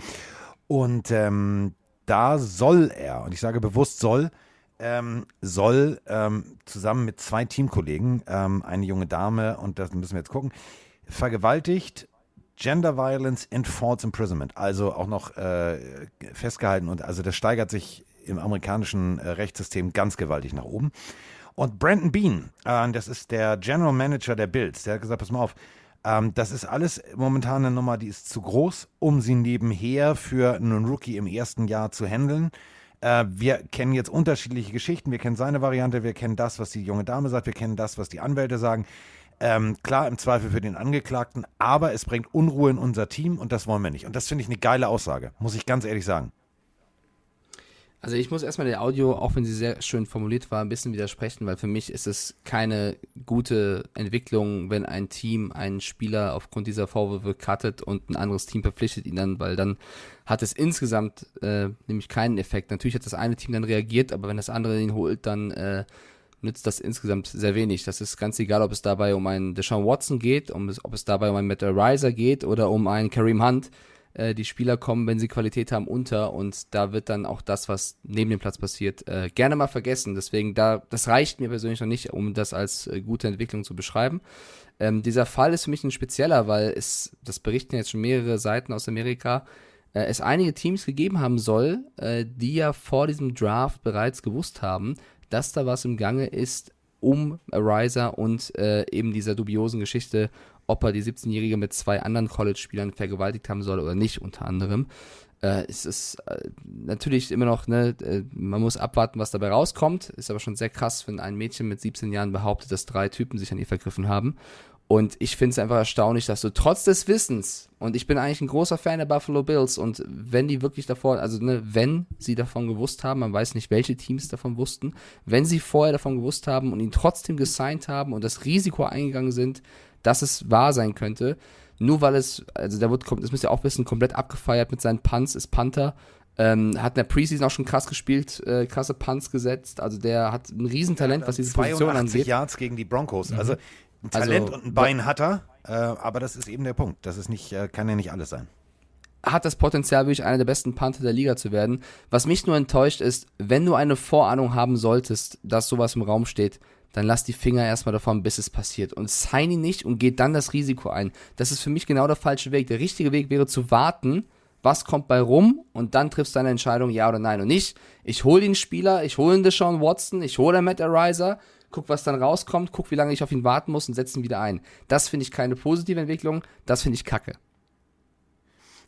Und ähm, da soll er, und ich sage bewusst soll, ähm, soll ähm, zusammen mit zwei Teamkollegen, ähm, eine junge Dame, und das müssen wir jetzt gucken, vergewaltigt, Gender Violence and False Imprisonment, also auch noch äh, festgehalten. Und also das steigert sich im amerikanischen äh, Rechtssystem ganz gewaltig nach oben. Und Brandon Bean, äh, das ist der General Manager der Bills, der hat gesagt, pass mal auf, ähm, das ist alles momentan eine Nummer, die ist zu groß, um sie nebenher für einen Rookie im ersten Jahr zu handeln. Äh, wir kennen jetzt unterschiedliche Geschichten. Wir kennen seine Variante, wir kennen das, was die junge Dame sagt, wir kennen das, was die Anwälte sagen. Ähm, klar, im Zweifel für den Angeklagten, aber es bringt Unruhe in unser Team und das wollen wir nicht. Und das finde ich eine geile Aussage, muss ich ganz ehrlich sagen. Also ich muss erstmal der Audio, auch wenn sie sehr schön formuliert war, ein bisschen widersprechen, weil für mich ist es keine gute Entwicklung, wenn ein Team einen Spieler aufgrund dieser Vorwürfe cuttet und ein anderes Team verpflichtet ihn dann, weil dann hat es insgesamt äh, nämlich keinen Effekt. Natürlich hat das eine Team dann reagiert, aber wenn das andere ihn holt, dann äh, nützt das insgesamt sehr wenig. Das ist ganz egal, ob es dabei um einen Deshaun Watson geht, um es, ob es dabei um einen Matt Riser geht oder um einen Kareem Hunt. Äh, die Spieler kommen, wenn sie Qualität haben, unter und da wird dann auch das, was neben dem Platz passiert, äh, gerne mal vergessen. Deswegen, da, das reicht mir persönlich noch nicht, um das als äh, gute Entwicklung zu beschreiben. Ähm, dieser Fall ist für mich ein spezieller, weil es, das berichten jetzt schon mehrere Seiten aus Amerika, äh, es einige Teams gegeben haben soll, äh, die ja vor diesem Draft bereits gewusst haben, dass da was im Gange ist um Ariser und äh, eben dieser dubiosen Geschichte, ob er die 17-Jährige mit zwei anderen College-Spielern vergewaltigt haben soll oder nicht, unter anderem. Äh, es ist äh, natürlich immer noch, ne, äh, man muss abwarten, was dabei rauskommt. Ist aber schon sehr krass, wenn ein Mädchen mit 17 Jahren behauptet, dass drei Typen sich an ihr vergriffen haben. Und ich finde es einfach erstaunlich, dass du trotz des Wissens, und ich bin eigentlich ein großer Fan der Buffalo Bills, und wenn die wirklich davor, also ne, wenn sie davon gewusst haben, man weiß nicht, welche Teams davon wussten, wenn sie vorher davon gewusst haben und ihn trotzdem gesigned haben und das Risiko eingegangen sind, dass es wahr sein könnte, nur weil es, also der wird, das müsst ihr auch wissen, komplett abgefeiert mit seinen Punts, ist Panther. Ähm, hat in der Preseason auch schon krass gespielt, äh, krasse Punts gesetzt. Also der hat ein Riesentalent, was diese Position 82 angeht. Yards gegen die Broncos. Mhm. Also ein Talent Also, und ein Bein hat er, äh, aber das ist eben der Punkt. Das ist nicht, äh, kann ja nicht alles sein. hat das Potenzial, wirklich einer der besten Panther der Liga zu werden. Was mich nur enttäuscht ist, wenn du eine Vorahnung haben solltest, dass sowas im Raum steht, dann lass die Finger erstmal davon, bis es passiert. Und sign ihn nicht und geht dann das Risiko ein. Das ist für mich genau der falsche Weg. Der richtige Weg wäre zu warten, was kommt bei rum und dann triffst du deine Entscheidung, ja oder nein. Und nicht, ich hole den Spieler, ich hole den Deshaun Watson, ich hole den Matt Ariser, guck, was dann rauskommt, guck, wie lange ich auf ihn warten muss und setze ihn wieder ein. Das finde ich keine positive Entwicklung, das finde ich kacke.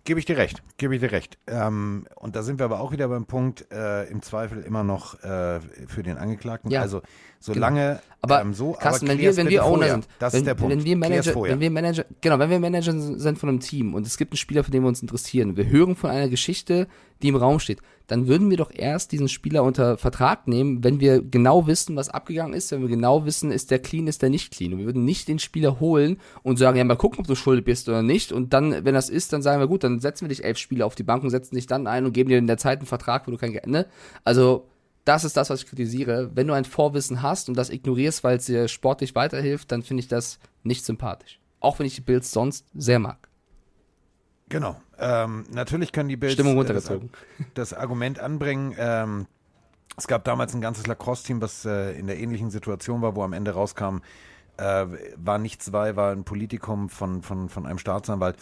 Gebe ich dir recht, gebe ich dir recht. Ähm, und da sind wir aber auch wieder beim Punkt, äh, im Zweifel immer noch äh, für den Angeklagten. Ja, also solange Aber ähm, so, Carsten, aber wenn wir, wenn wir Owner sind, das wenn, ist der Punkt. wenn wir Manager, wenn wir Manager, genau, wenn wir Manager sind von einem Team und es gibt einen Spieler, für den wir uns interessieren, wir hören von einer Geschichte, die im Raum steht, dann würden wir doch erst diesen Spieler unter Vertrag nehmen, wenn wir genau wissen, was abgegangen ist, wenn wir genau wissen, ist der clean, ist der nicht clean. Und wir würden nicht den Spieler holen und sagen, ja, mal gucken, ob du schuldig bist oder nicht. Und dann, wenn das ist, dann sagen wir, gut, dann setzen wir dich elf Spieler auf die Bank und setzen dich dann ein und geben dir in der Zeit einen Vertrag, wo du kein Geld, ne? Also, das ist das, was ich kritisiere. Wenn du ein Vorwissen hast und das ignorierst, weil es dir sportlich weiterhilft, dann finde ich das nicht sympathisch. Auch wenn ich die Bills sonst sehr mag. Genau. Ähm, natürlich können die Bills Stimmung runtergezogen. Das, das Argument anbringen. Ähm, es gab damals ein ganzes Lacrosse-Team, was äh, in der ähnlichen Situation war, wo am Ende rauskam, äh, war nichts bei, war ein Politikum von, von, von einem Staatsanwalt.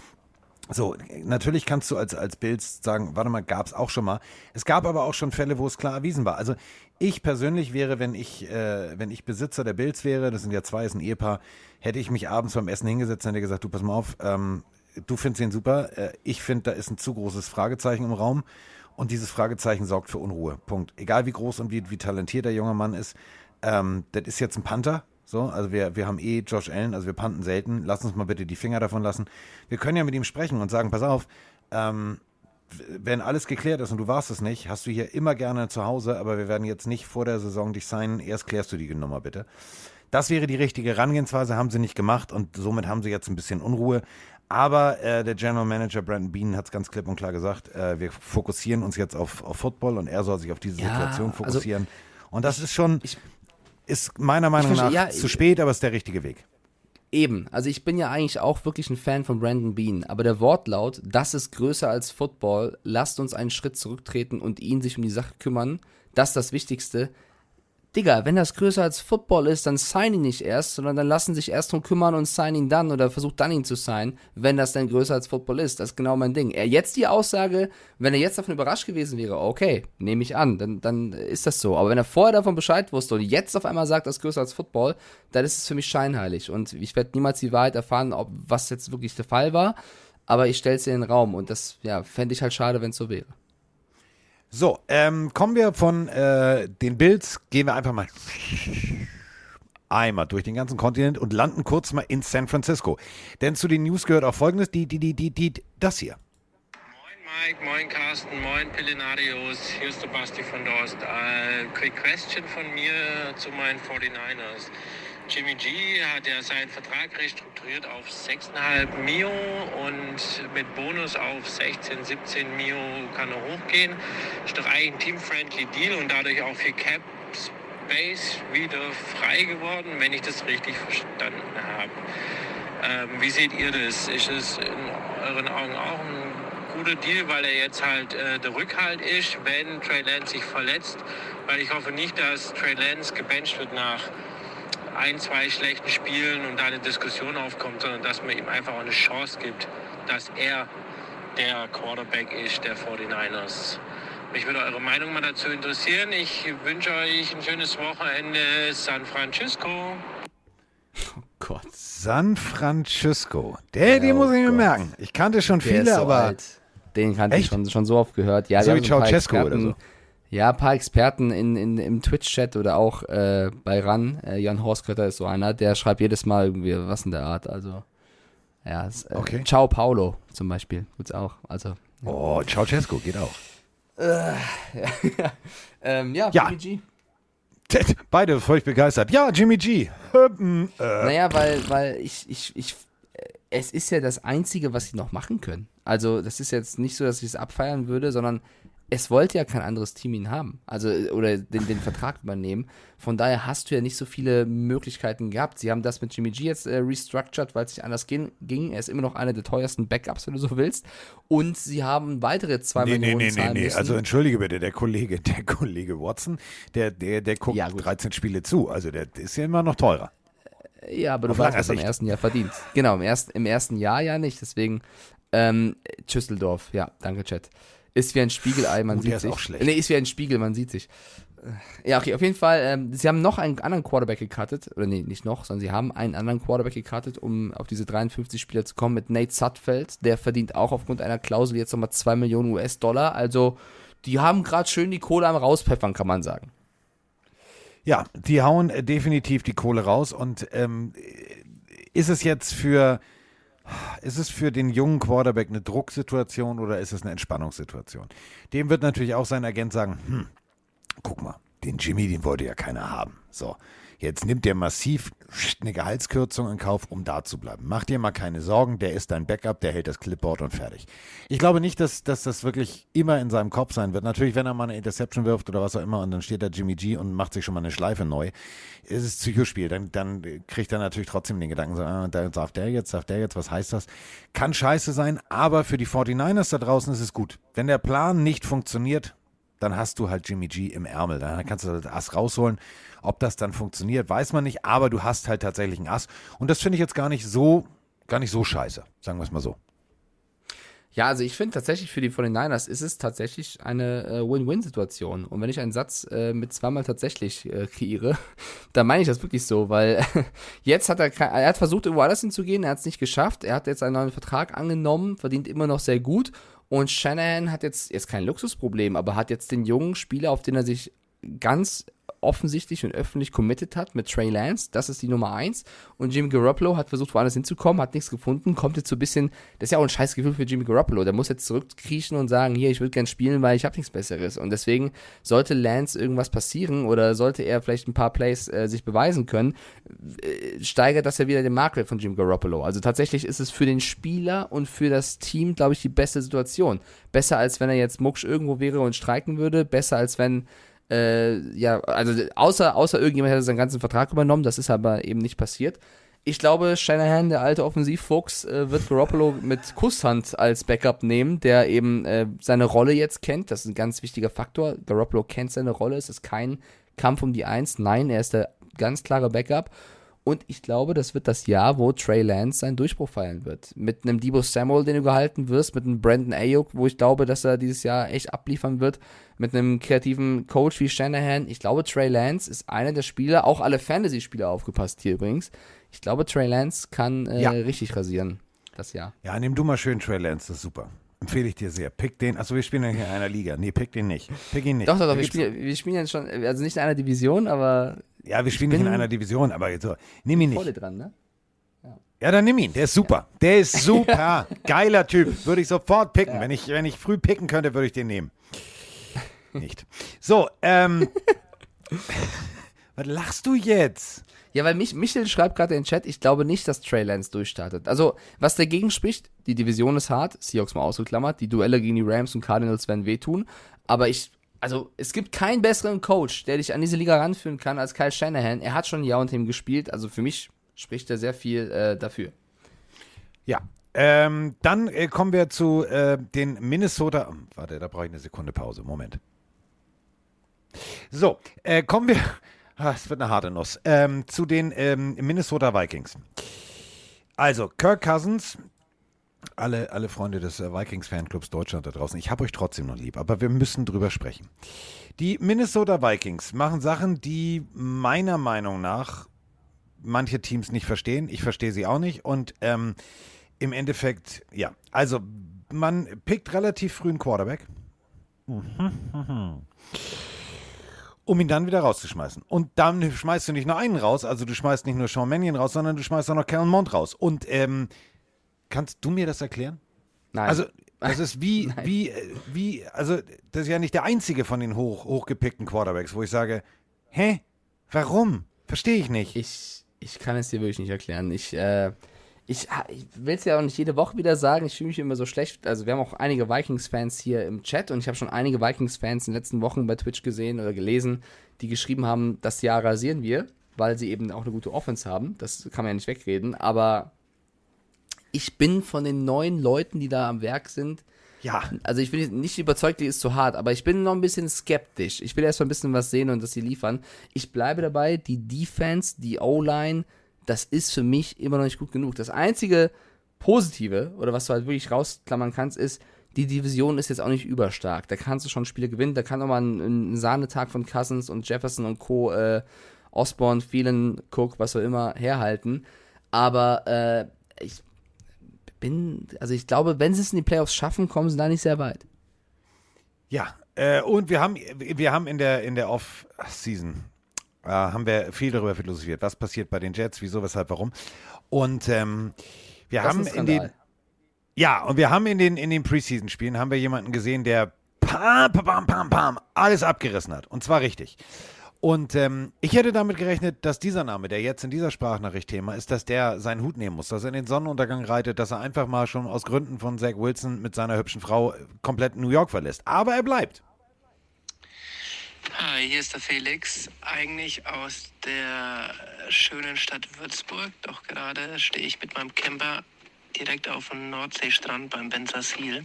So, natürlich kannst du als, als Bills sagen, warte mal, gab es auch schon mal. Es gab aber auch schon Fälle, wo es klar erwiesen war. Also ich persönlich wäre, wenn ich, äh, wenn ich Besitzer der Bills wäre, das sind ja zwei, ist ein Ehepaar, hätte ich mich abends beim Essen hingesetzt und hätte gesagt, du pass mal auf, ähm, du findest ihn super, äh, ich finde, da ist ein zu großes Fragezeichen im Raum und dieses Fragezeichen sorgt für Unruhe. Punkt. Egal wie groß und wie, wie talentiert der junge Mann ist, ähm, das ist jetzt ein Panther. So, also wir, wir haben eh Josh Allen, also wir panten selten. Lass uns mal bitte die Finger davon lassen. Wir können ja mit ihm sprechen und sagen, pass auf, ähm, wenn alles geklärt ist und du warst es nicht, hast du hier immer gerne zu Hause, aber wir werden jetzt nicht vor der Saison dich signen. Erst klärst du die Nummer bitte. Das wäre die richtige Herangehensweise, haben sie nicht gemacht und somit haben sie jetzt ein bisschen Unruhe. Aber äh, der General Manager Brandon Bean hat es ganz klipp und klar gesagt, äh, wir fokussieren uns jetzt auf, auf Football und er soll sich auf diese Ja, Situation also fokussieren. und das ist schon, ich- ist meiner Meinung verstehe- nach ja, zu spät, aber ist der richtige Weg. Eben, also ich bin ja eigentlich auch wirklich ein Fan von Brandon Bean, aber der Wortlaut, das ist größer als Football, lasst uns einen Schritt zurücktreten und ihn sich um die Sache kümmern, das ist das Wichtigste. Digga, wenn das größer als Football ist, dann sign ihn nicht erst, sondern dann lassen sich erst drum kümmern und sign ihn dann oder versucht dann ihn zu signen, wenn das denn größer als Football ist. Das ist genau mein Ding. Er jetzt die Aussage, wenn er jetzt davon überrascht gewesen wäre, okay, nehme ich an, dann, dann ist das so. Aber wenn er vorher davon Bescheid wusste und jetzt auf einmal sagt, das ist größer als Football, dann ist es für mich scheinheilig. Und ich werde niemals die Wahrheit erfahren, ob was jetzt wirklich der Fall war. Aber ich stelle es in den Raum und das ja, fände ich halt schade, wenn es so wäre. So, ähm, kommen wir von äh, den Bills, gehen wir einfach mal einmal durch den ganzen Kontinent und landen kurz mal in San Francisco. Denn zu den News gehört auch folgendes, die, die, die, die, die, das hier. Moin Mike, moin Carsten, moin Pillenarios, hier ist der Basti von Dorst. Äh, quick question von mir zu meinen 49ers. Jimmy G hat ja seinen Vertrag restrukturiert auf 6,5 Mio und mit Bonus auf 16, 17 Mio kann er hochgehen. Ist doch eigentlich ein team-friendly Deal und dadurch auch für Cap Space wieder frei geworden, wenn ich das richtig verstanden habe. Ähm, wie seht ihr das? Ist es in euren Augen auch ein guter Deal, weil er jetzt halt äh, der Rückhalt ist, wenn Trey Lance sich verletzt? Weil ich hoffe nicht, dass Trey Lance gebencht wird nach ein, zwei schlechten Spielen und da eine Diskussion aufkommt, sondern dass man ihm einfach auch eine Chance gibt, dass er der Quarterback ist der 49ers. Mich würde eure Meinung mal dazu interessieren. Ich wünsche euch ein schönes Wochenende San Francisco. Gott. San Francisco. Der, den Oh muss ich mir Gott. merken. Ich kannte schon Der ist viele, so aber alt. Den kannte ich schon, schon so oft gehört. Ja, So wie Ceausescu oder Experten- Ja, ein paar Experten in, in, im Twitch-Chat oder auch äh, bei RAN, äh, Jan Horskötter ist so einer, der schreibt jedes Mal irgendwie was in der Art. Also, ja, es, äh, Okay. Ciao Paulo zum Beispiel, gibt's auch. Also, Oh, Ceausescu geht auch. ähm, ja, Ja. Jimmy G. Beide völlig begeistert. Ja, Jimmy G. Ähm, äh, Naja, weil, weil ich, ich, ich, äh, es ist ja das Einzige, was sie noch machen können. Also, das ist jetzt nicht so, dass ich es abfeiern würde, sondern es wollte ja kein anderes Team ihn haben. Also, oder den, den Vertrag übernehmen. Von daher hast du ja nicht so viele Möglichkeiten gehabt. Sie haben das mit Jimmy G jetzt äh, restructured, weil es nicht anders ging, ging. Er ist immer noch einer der teuersten Backups, wenn du so willst. Und sie haben weitere zwei Nee, nee, Millionen nee, nee, zahlen nee. müssen. Also entschuldige bitte, der Kollege, der Kollege Watson, der, der, der guckt Ja, gut. 13 Spiele zu. Also der ist ja immer noch teurer. Ja, aber du Auf weißt, langer was er im ersten Jahr verdient. Genau, im, erst, im ersten Jahr ja nicht. Deswegen, ähm, Schüsseldorf, ja, danke, Chat. Ist wie ein Spiegelei, man Gut, sieht der ist sich. auch schlecht. Nee, ist wie ein Spiegel, man sieht sich. Äh, Ja, okay, auf jeden Fall. Ähm, sie haben noch einen anderen Quarterback gecuttet. Oder nee, nicht noch, sondern sie haben einen anderen Quarterback gecuttet, um auf diese 53 Spieler zu kommen mit Nate Sutfeld. Der verdient auch aufgrund einer Klausel jetzt nochmal 2 Millionen US-Dollar. Also, die haben gerade schön die Kohle am Rauspfeffern, kann man sagen. Ja, die hauen äh, definitiv die Kohle raus. Und ähm, ist es jetzt für, ist es für den jungen Quarterback eine Drucksituation oder ist es eine Entspannungssituation? Dem wird natürlich auch sein Agent sagen, hm, guck mal, den Jimmy, den wollte ja keiner haben. So, jetzt nimmt der massiv eine Gehaltskürzung in Kauf, um da zu bleiben. Mach dir mal keine Sorgen, der ist dein Backup, der hält das Clipboard und fertig. Ich glaube nicht, dass, dass das wirklich immer in seinem Kopf sein wird. Natürlich, wenn er mal eine Interception wirft oder was auch immer und dann steht da Jimmy G und macht sich schon mal eine Schleife neu, ist es Psychospiel. Dann, dann kriegt er natürlich trotzdem den Gedanken, so, ah, da darf der jetzt, darf der jetzt, was heißt das? Kann scheiße sein, aber für die 49ers da draußen ist es gut. Wenn der Plan nicht funktioniert, dann hast du halt Jimmy G im Ärmel. Dann kannst du das Ass rausholen. Ob das dann funktioniert, weiß man nicht, aber du hast halt tatsächlich ein Ass. Und das finde ich jetzt gar nicht so, gar nicht so scheiße, sagen wir es mal so. Ja, also ich finde tatsächlich für die 49ers ist es tatsächlich eine äh, Win-Win-Situation. Und wenn ich einen Satz äh, mit zweimal tatsächlich äh, kreiere, dann meine ich das wirklich so, weil jetzt hat er, er hat versucht, irgendwo anders hinzugehen, er hat es nicht geschafft, er hat jetzt einen neuen Vertrag angenommen, verdient immer noch sehr gut und Shanahan hat jetzt, jetzt kein Luxusproblem, aber hat jetzt den jungen Spieler, auf den er sich ganz offensichtlich und öffentlich committed hat mit Trey Lance. Das ist die Nummer eins. Und Jimmy Garoppolo hat versucht, woanders hinzukommen, hat nichts gefunden, kommt jetzt so ein bisschen, das ist ja auch ein scheiß Gefühl für Jimmy Garoppolo. Der muss jetzt zurückkriechen und sagen, hier, ich würde gern spielen, weil ich habe nichts Besseres. Und deswegen sollte Lance irgendwas passieren oder sollte er vielleicht ein paar Plays äh, sich beweisen können, äh, steigert das ja wieder den Marktwert von Jimmy Garoppolo. Also tatsächlich ist es für den Spieler und für das Team, glaube ich, die beste Situation. Besser als wenn er jetzt mucksch irgendwo wäre und streiken würde, besser als wenn äh, ja, also außer, außer irgendjemand hätte seinen ganzen Vertrag übernommen, das ist aber eben nicht passiert. Ich glaube, Shanahan, der alte Offensivfuchs, äh, wird Garoppolo mit Kusshand als Backup nehmen, der eben äh, seine Rolle jetzt kennt. Das ist ein ganz wichtiger Faktor. Garoppolo kennt seine Rolle. Es ist kein Kampf um die Eins. Nein, er ist der ganz klare Backup. Und ich glaube, das wird das Jahr, wo Trey Lance seinen Durchbruch feiern wird. Mit einem Debo Samuel, den du gehalten wirst, mit einem Brandon Ayuk, wo ich glaube, dass er dieses Jahr echt abliefern wird, mit einem kreativen Coach wie Shanahan. Ich glaube, Trey Lance ist einer der Spieler, auch alle Fantasy-Spieler aufgepasst hier übrigens. Ich glaube, Trey Lance kann äh, Ja. richtig rasieren das Jahr. Ja, nimm du mal schön Trey Lance, das ist super. Empfehle ich dir sehr. Pick den, achso, wir spielen ja hier in einer Liga. Nee, pick den nicht. Pick ihn nicht. Doch, doch, doch, wir spielen, wir spielen jetzt schon, also nicht in einer Division, aber Ja, wir spielen nicht in einer Division, aber so, nimm ihn nicht. dran, ne? Ja, dann nimm ihn. Der ist super. Der ist super. Geiler Typ. Würde ich sofort picken. Wenn, ich, wenn ich früh picken könnte, würde ich den nehmen. Nicht. So, ähm. was lachst du jetzt? Ja, weil mich, Michel schreibt gerade in den Chat, ich glaube nicht, dass Trey Lance durchstartet. Also, was dagegen spricht, die Division ist hart, Seahawks mal ausgeklammert, die Duelle gegen die Rams und Cardinals werden wehtun, aber ich, also, es gibt keinen besseren Coach, der dich an diese Liga ranführen kann als Kyle Shanahan. Er hat schon ein Jahr unter ihm gespielt, also für mich spricht er sehr viel äh, dafür. Ja. Ähm, dann äh, kommen wir zu äh, den Minnesota. oh, Warte, da brauche ich eine Sekunde Pause. Moment. So, äh, kommen wir. Ah, Es wird eine harte Nuss. Ähm, zu den ähm, Minnesota Vikings. Also, Kirk Cousins, alle, alle Freunde des äh, Vikings-Fanclubs Deutschland da draußen, ich habe euch trotzdem noch lieb, aber wir müssen drüber sprechen. Die Minnesota Vikings machen Sachen, die meiner Meinung nach manche Teams nicht verstehen. Ich verstehe sie auch nicht. Und ähm, im Endeffekt, ja, also man pickt relativ früh einen Quarterback. um ihn dann wieder rauszuschmeißen. Und dann schmeißt du nicht nur einen raus, also du schmeißt nicht nur Sean Mannion raus, sondern du schmeißt auch noch Kellen Mond raus. Und ähm, kannst du mir das erklären? Nein. Also, das ist wie, wie, wie, also, das ist ja nicht der einzige von den hoch, hochgepickten Quarterbacks, wo ich sage, hä? Warum? Verstehe ich nicht. Ich, ich kann es dir wirklich nicht erklären. Ich, äh, ich, ich will es ja auch nicht jede Woche wieder sagen, ich fühle mich immer so schlecht. Also wir haben auch einige Vikings-Fans hier im Chat und ich habe schon einige Vikings-Fans in den letzten Wochen bei Twitch gesehen oder gelesen, die geschrieben haben, das Jahr rasieren wir, weil sie eben auch eine gute Offense haben. Das kann man ja nicht wegreden. Aber ich bin von den neuen Leuten, die da am Werk sind, ja. also ich bin nicht überzeugt, die ist zu hart, aber ich bin noch ein bisschen skeptisch. Ich will erst mal ein bisschen was sehen und dass sie liefern. Ich bleibe dabei, die Defense, die O-Line, das ist für mich immer noch nicht gut genug. Das einzige Positive, oder was du halt wirklich rausklammern kannst, ist, die Division ist jetzt auch nicht überstark. Da kannst du schon Spiele gewinnen. Da kann auch mal ein, ein Sahnetag von Cousins und Jefferson und Co., äh, Osborne, vielen Cook, was auch immer, herhalten. Aber äh, ich bin, also ich glaube, wenn sie es in die Playoffs schaffen, kommen sie da nicht sehr weit. Ja, äh, und wir haben, wir haben in der, in der Off-Season äh, haben wir viel darüber philosophiert. Was passiert bei den Jets, wieso, weshalb, warum. Und ähm, wir Das haben in den, ja, und wir haben in den, in den Preseason-Spielen haben wir jemanden gesehen, der pam, pam, pam, pam, alles abgerissen hat. Und zwar richtig. Und ähm, ich hätte damit gerechnet, dass dieser Name, der jetzt in dieser Sprachnachricht Thema ist, dass der seinen Hut nehmen muss, dass er in den Sonnenuntergang reitet, dass er einfach mal schon aus Gründen von Zach Wilson mit seiner hübschen Frau komplett New York verlässt. Aber er bleibt. Hi, hier ist der Felix, eigentlich aus der schönen Stadt Würzburg. Doch gerade stehe ich mit meinem Camper direkt auf dem Nordseestrand beim Bensersiel.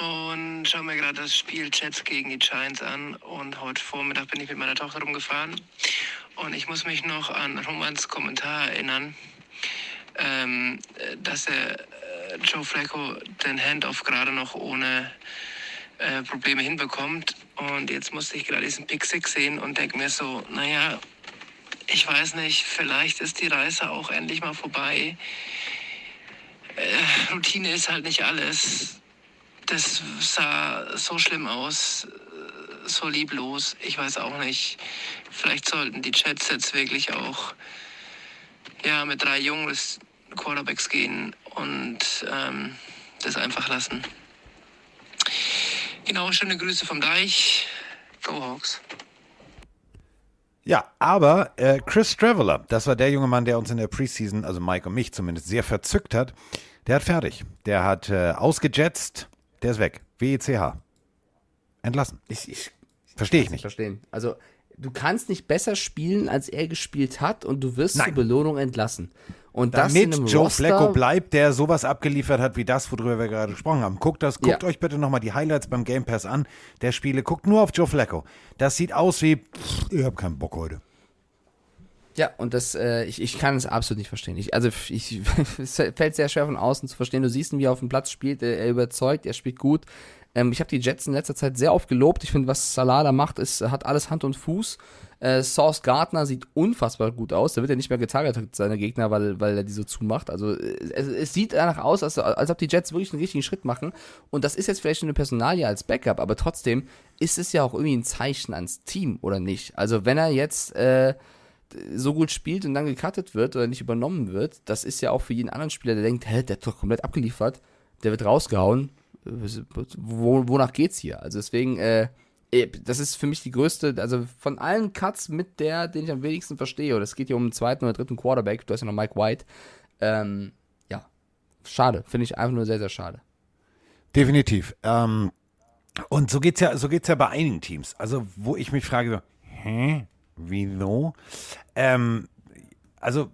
Und schaue mir gerade das Spiel Jets gegen die Giants an. Und heute Vormittag bin ich mit meiner Tochter rumgefahren. Und ich muss mich noch an Romans Kommentar erinnern, ähm, dass er äh, Joe Flacco den Handoff gerade noch ohne äh, Probleme hinbekommt. Und jetzt musste ich gerade diesen Pick Six sehen und denke mir so, naja, ich weiß nicht, vielleicht ist die Reise auch endlich mal vorbei. Äh, Routine ist halt nicht alles. Das sah so schlimm aus, äh, so lieblos. Ich weiß auch nicht. Vielleicht sollten die Jets jetzt wirklich auch ja, mit drei jungen Quarterbacks gehen und ähm, das einfach lassen. Genau, schöne Grüße vom Deich. Go Hawks. Ja, aber äh, Chris Traveler, das war der junge Mann, der uns in der Preseason, also Mike und mich zumindest, sehr verzückt hat. Der hat fertig. Der hat äh, ausgejetzt. Der ist weg. WECH. Entlassen. Ich, ich Verstehe ich nicht nicht. verstehen. Also, du kannst nicht besser spielen, als er gespielt hat und du wirst Nein. zur Belohnung entlassen. Und Damit Joe Roster, Flacco bleibt, der sowas abgeliefert hat wie das, worüber wir gerade gesprochen haben. Guckt das, guckt Ja. euch bitte nochmal die Highlights beim Game Pass an, der Spiele. Guckt nur auf Joe Flacco. Das sieht aus wie, pff, ich hab keinen Bock heute. Ja, und das, äh, ich, ich kann es absolut nicht verstehen. Ich, also, ich, es fällt sehr schwer von außen zu verstehen. Du siehst ihn, wie er auf dem Platz spielt. Er, er überzeugt, er spielt gut. Ähm, ich habe die Jets in letzter Zeit sehr oft gelobt. Ich finde, was Salah da macht, ist, hat alles Hand und Fuß. Äh, Sauce Gardner sieht unfassbar gut aus. Da wird er nicht mehr getargetet, seine Gegner, weil, weil er die so zumacht. Also äh, es, es sieht danach aus, als, als ob die Jets wirklich einen richtigen Schritt machen. Und das ist jetzt vielleicht eine Personalie als Backup, aber trotzdem ist es ja auch irgendwie ein Zeichen ans Team, oder nicht? Also wenn er jetzt äh, so gut spielt und dann gecuttet wird oder nicht übernommen wird, das ist ja auch für jeden anderen Spieler, der denkt, hä, der hat doch komplett abgeliefert, der wird rausgehauen. Wo, wonach geht's hier? Also deswegen, äh, eh, das ist für mich die größte, also von allen Cuts mit der, den ich am wenigsten verstehe, oder es geht hier um den zweiten oder dritten Quarterback, du hast ja noch Mike White, ähm, ja, schade, finde ich einfach nur sehr, sehr schade. Definitiv. Ähm, und so geht's ja, so geht's ja bei einigen Teams. Also, wo ich mich frage, hä? Wieso? Ähm, also,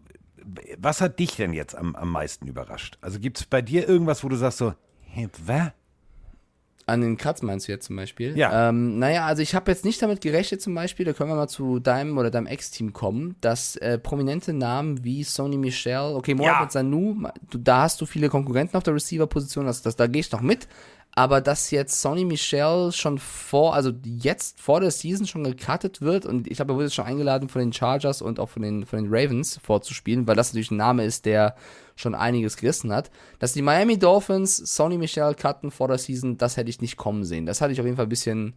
was hat dich denn jetzt am, am meisten überrascht? Also, gibt's bei dir irgendwas, wo du sagst so, hä, was? An den Cuts meinst du jetzt zum Beispiel? Ja. Ähm, naja, also ich habe jetzt nicht damit gerechnet zum Beispiel, da können wir mal zu deinem oder deinem Ex-Team kommen, dass äh, prominente Namen wie Sony Michel, okay, Mohamed Ja. Sanu, du, da hast du viele Konkurrenten auf der Receiver-Position, das, das, da gehe ich noch mit, Aber dass jetzt Sonny Michel schon vor, also jetzt vor der Season schon gecuttet wird und ich glaube, er wurde jetzt schon eingeladen von den Chargers und auch von den, von den Ravens vorzuspielen, weil das natürlich ein Name ist, der schon einiges gerissen hat. Dass die Miami Dolphins Sonny Michel cutten vor der Season, das hätte ich nicht kommen sehen. Das hatte ich auf jeden Fall ein bisschen,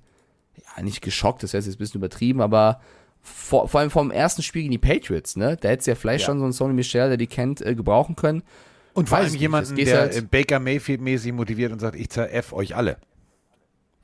ja, nicht geschockt, das wäre jetzt ein bisschen übertrieben, aber vor, vor allem vom ersten Spiel gegen die Patriots, ne? Da hätte es ja vielleicht Ja. schon so einen Sonny Michel, der die kennt, äh, gebrauchen können. Und vor allem jemanden, der halt- Baker Mayfield-mäßig motiviert und sagt, ich zerf euch alle.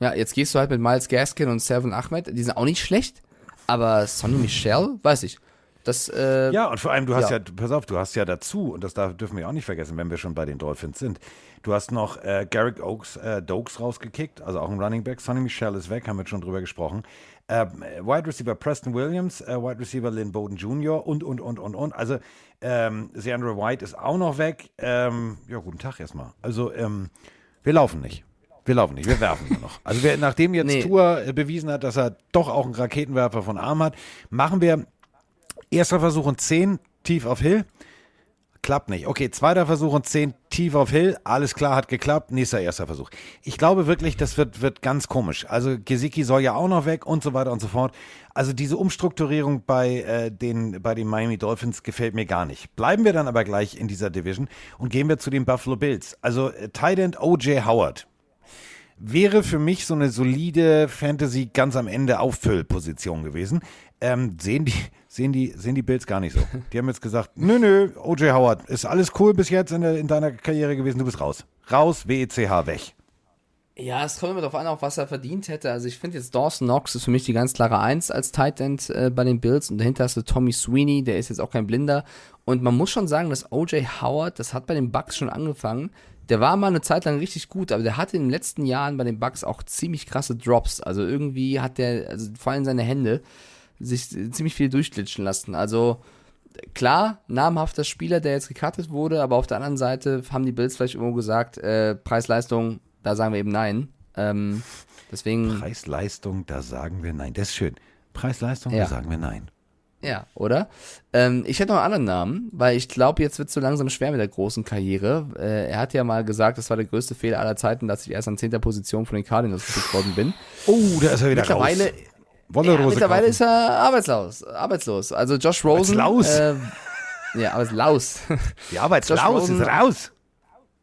Ja, jetzt gehst du halt mit Miles Gaskin und Seven Ahmed, die sind auch nicht schlecht, aber Sonny Michel, weiß ich. Das, äh, Ja, und vor allem, du hast ja. Ja. pass auf, du hast ja dazu, und das darf, dürfen wir auch nicht vergessen, wenn wir schon bei den Dolphins sind, du hast noch äh, Garrick Oaks, äh, Dokes rausgekickt, also auch ein Running Back. Sonny Michel ist weg, haben wir schon drüber gesprochen. Äh, Wide Receiver Preston Williams, äh, Wide Receiver Lynn Bowden Jr. und, und, und, und, und. Also, ähm, Seandra White ist auch noch weg. Ähm, ja, guten Tag erstmal. Also, ähm, wir laufen nicht. Wir laufen nicht, wir werfen nur noch. Also wir, nachdem jetzt Nee. Tour äh, bewiesen hat, dass er doch auch einen Raketenwerfer von Arm hat, machen wir Erster Versuch und 10 tief auf Hill. Klappt nicht. Okay, zweiter Versuch und 10 tief auf Hill. Alles klar, hat geklappt. Nächster erster Versuch. Ich glaube wirklich, das wird, wird ganz komisch. Also Gesicki soll ja auch noch weg und so weiter und so fort. Also diese Umstrukturierung bei, äh, den, bei den Miami Dolphins gefällt mir gar nicht. Bleiben wir dann aber gleich in dieser Division und gehen wir zu den Buffalo Bills. Also äh, Tight O.J. Howard wäre für mich so eine solide Fantasy ganz am Ende Auffüllposition gewesen. Ähm, sehen die sehen die sehen die Bills gar nicht so. Die haben jetzt gesagt, nö nö, OJ Howard ist alles cool bis jetzt in, der, in deiner Karriere gewesen, du bist raus. Raus, WECH weg. Ja, es kommt immer darauf an, auch was er verdient hätte. Also ich finde jetzt Dawson Knox ist für mich die ganz klare Eins als Tight End äh, bei den Bills und dahinter hast du Tommy Sweeney, der ist jetzt auch kein Blinder. Und man muss schon sagen, dass OJ Howard, das hat bei den Bucks schon angefangen. Der war mal eine Zeit lang richtig gut, aber der hatte in den letzten Jahren bei den Bucks auch ziemlich krasse Drops. Also irgendwie hat der, also vor allem seine Hände, sich ziemlich viel durchglitschen lassen. Also klar, namhafter Spieler, der jetzt gecuttet wurde, aber auf der anderen Seite haben die Bills vielleicht irgendwo gesagt, äh, Preis-Leistung, da sagen wir eben nein. Ähm, deswegen, Preis-Leistung, da sagen wir nein. Das ist schön. Preis-Leistung, Ja. da sagen wir nein. ja, oder? Ähm, ich hätte noch einen anderen Namen, weil ich glaube, jetzt wird es so langsam schwer mit der großen Karriere. Äh, er hat ja mal gesagt, das war der größte Fehler aller Zeiten, dass ich erst an 10. Position von den Cardinals gepickt worden bin. Oh, da ist er wieder Mittlerweile, raus. Wolle Rose mittlerweile kaufen. ist er arbeitslos. Arbeitslos. Also Josh Rosen. Arbeitslaus? Äh, ja, arbeitslos. Die Arbeitslaus ist raus.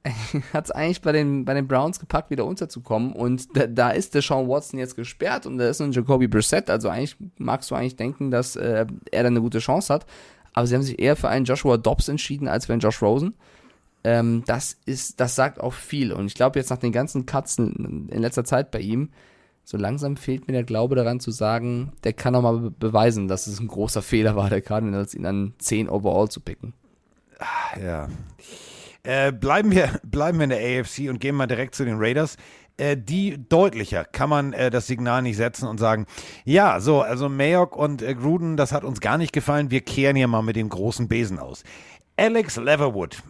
hat es eigentlich bei den, bei den Browns gepackt, wieder unterzukommen. Und da, da ist der Sean Watson jetzt gesperrt und da ist ein Jacoby Brissett. Also eigentlich magst du eigentlich denken, dass äh, er dann eine gute Chance hat. Aber sie haben sich eher für einen Joshua Dobbs entschieden als für einen Josh Rosen. Ähm, das ist, das sagt auch viel. Und ich glaube jetzt nach den ganzen in, in letzter Zeit bei ihm, so langsam fehlt mir der Glaube daran zu sagen, der kann auch mal be beweisen, dass es ein großer Fehler war, der Cardinals ihn an 10 overall zu picken. Ja. Äh, bleiben, wir, bleiben wir in der AFC und gehen mal direkt zu den Raiders. Äh, die deutlicher kann man äh, das Signal nicht setzen und sagen, ja, so, also Mayock und äh, Gruden, das hat uns gar nicht gefallen, wir kehren hier mal mit dem großen Besen aus. Alex Leverwood,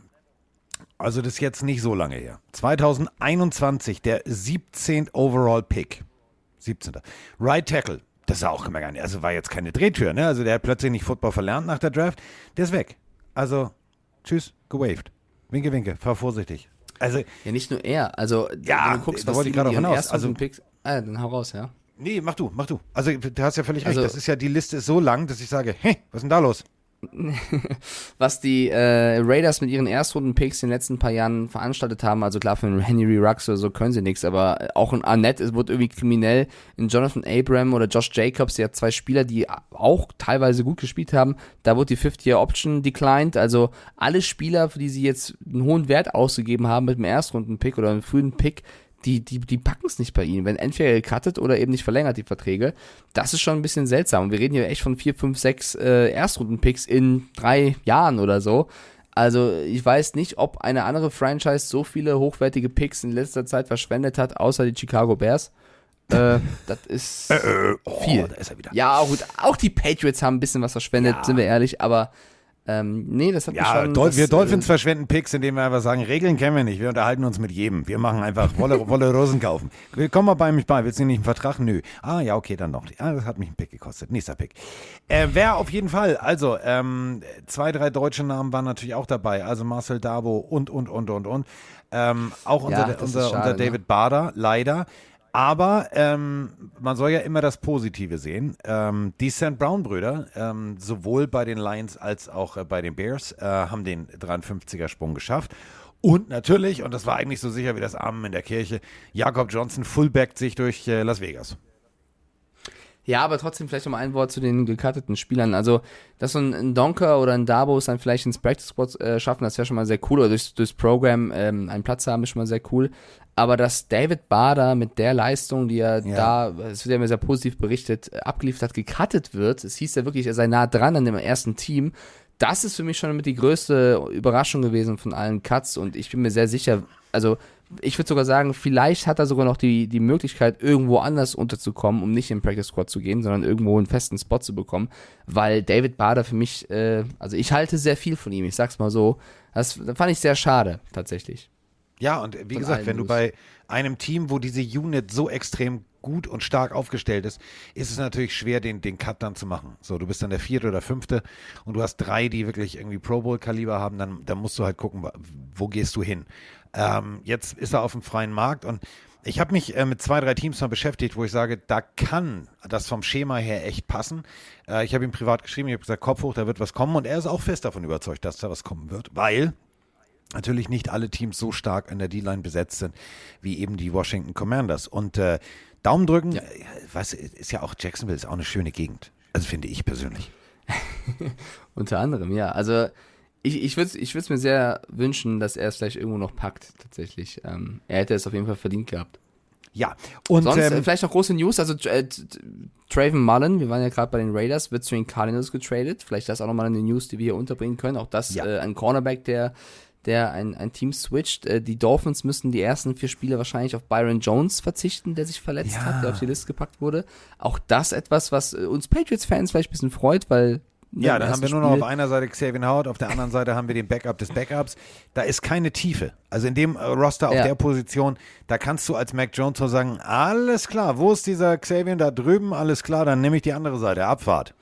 also das ist jetzt nicht so lange her. 2021, der 17. Overall Pick. 17. Right Tackle. Das ist auch immer gar nicht. Also war jetzt keine Drehtür, ne? Also der hat plötzlich nicht Football verlernt nach der Draft. Der ist weg. Also, tschüss, gewaved. Winke, winke, fahr vorsichtig. Also, Ja, nicht nur er. Also, Ja, wenn du guckst, da was wollte ich gerade auch hinaus. Also- Picks. Ah, dann hau raus, ja. nee, mach du, mach du. Also, du hast ja völlig recht. Also- das ist ja, die Liste ist so lang, dass ich sage, hey, was ist denn da los? Was die äh, Raiders mit ihren Erstrunden-Picks in den letzten paar Jahren veranstaltet haben, also klar, für einen Henry Rux oder so können sie nichts, aber auch ein Arnett, es wird irgendwie kriminell. In Jonathan Abram oder Josh Jacobs, der hat zwei Spieler, die auch teilweise gut gespielt haben, da wurde die 50-Year-Option declined, also alle Spieler, für die sie jetzt einen hohen Wert ausgegeben haben mit dem Erstrunden-Pick oder einem frühen Pick, die, die, die packen es nicht bei ihnen. Wenn entweder gecuttet oder eben nicht verlängert, die Verträge. Das ist schon ein bisschen seltsam. Und wir reden hier echt von vier, fünf, sechs äh, Erstrunden-Picks in drei Jahren oder so. Also ich weiß nicht, ob eine andere Franchise so viele hochwertige Picks in letzter Zeit verschwendet hat, außer die Chicago Bears. Äh, das ist viel. Oh, da ist er wieder. Ja, gut, auch die Patriots haben ein bisschen was verschwendet, Ja. sind wir ehrlich, aber Ähm, nee, das hat mich Ja, schon. Dol das, wir Dolphins äh, verschwenden Picks, indem wir einfach sagen, Regeln kennen wir nicht, wir unterhalten uns mit jedem. Wir machen einfach Wolle, Wolle Rosen kaufen. Komm mal bei mich bei, willst du nicht einen Vertrag? Nö. Ah, ja, okay, dann noch. Ah, das hat mich einen Pick gekostet. Nächster Pick. Äh, wer auf jeden Fall, also ähm, zwei, drei deutsche Namen waren natürlich auch dabei, also Marcel Dabo und, und, und, und, und. Ähm, auch Ja, unser, ist unser, schade, unser ne? David Bader, leider. Aber ähm, man soll ja immer das Positive sehen. Ähm, die St. Brown-Brüder, ähm, sowohl bei den Lions als auch äh, bei den Bears, äh, haben den 53er-Sprung geschafft. Und natürlich, und das war eigentlich so sicher wie das Amen in der Kirche, Jakob Johnson fullbackt sich durch äh, Las Vegas. Ja, aber trotzdem vielleicht noch mal ein Wort zu den gecutteten Spielern. Also, dass so ein, ein Donker oder ein Dabos dann vielleicht ins Practice Squad äh, schaffen, das wäre schon mal sehr cool. Oder durchs, durchs Programm ähm, einen Platz haben, ist schon mal sehr cool. Aber dass David Bader mit der Leistung, die er Ja. da, es wird ja immer sehr positiv berichtet, abgeliefert hat, gecuttet wird, es hieß ja wirklich, er sei nah dran an dem ersten Team. Das ist für mich schon mit die größte Überraschung gewesen von allen Cuts und ich bin mir sehr sicher, also ich würde sogar sagen, vielleicht hat er sogar noch die, die Möglichkeit, irgendwo anders unterzukommen, um nicht in den Practice Squad zu gehen, sondern irgendwo einen festen Spot zu bekommen, weil David Bader für mich, äh, also ich halte sehr viel von ihm, ich sag's mal so. Das fand ich sehr schade, tatsächlich. Ja, und wie Von gesagt, wenn du bei einem Team, wo diese Unit so extrem gut und stark aufgestellt ist, ist es natürlich schwer, den, den Cut dann zu machen. So, du bist dann der vierte oder fünfte und du hast drei, die wirklich irgendwie Pro Bowl-Kaliber haben, dann, dann musst du halt gucken, wo gehst du hin. Ähm, jetzt ist er auf dem freien Markt und ich habe mich äh, mit zwei, drei Teams mal beschäftigt, wo ich sage, da kann das vom Schema her echt passen. Äh, ich habe ihm privat geschrieben, ich habe gesagt, Kopf hoch, da wird was kommen und er ist auch fest davon überzeugt, dass da was kommen wird, weil natürlich nicht alle Teams so stark an der D-Line besetzt sind, wie eben die Washington Commanders. Und äh, Daumen drücken, Ja. äh, was ist ja auch Jacksonville ist auch eine schöne Gegend. Also finde ich persönlich. Unter anderem, ja. Also ich, ich würde es ich würd's mir sehr wünschen, dass er es vielleicht irgendwo noch packt, tatsächlich. Ähm, er hätte es auf jeden Fall verdient gehabt. Ja, und Sonst äh, ähm, vielleicht noch große News, also äh, Traven Mullen, wir waren ja gerade bei den Raiders, wird zu den Cardinals getradet. Vielleicht das auch nochmal eine News, die wir hier unterbringen können. Auch das Ja. äh, ein Cornerback, der der ein, ein Team switcht. Äh, die Dolphins müssten die ersten vier Spiele wahrscheinlich auf Byron Jones verzichten, der sich verletzt Ja. hat, der auf die Liste gepackt wurde. Auch das etwas, was äh, uns Patriots-Fans vielleicht ein bisschen freut, weil ne, ja, dann haben wir nur noch Spiel- auf einer Seite Xavier Howard, auf der anderen Seite haben wir den Backup des Backups. Da ist keine Tiefe. Also in dem äh, Roster auf Ja. der Position, da kannst du als Mac Jones so sagen, alles klar, wo ist dieser Xavier da drüben? Alles klar, dann nehme ich die andere Seite, Abfahrt.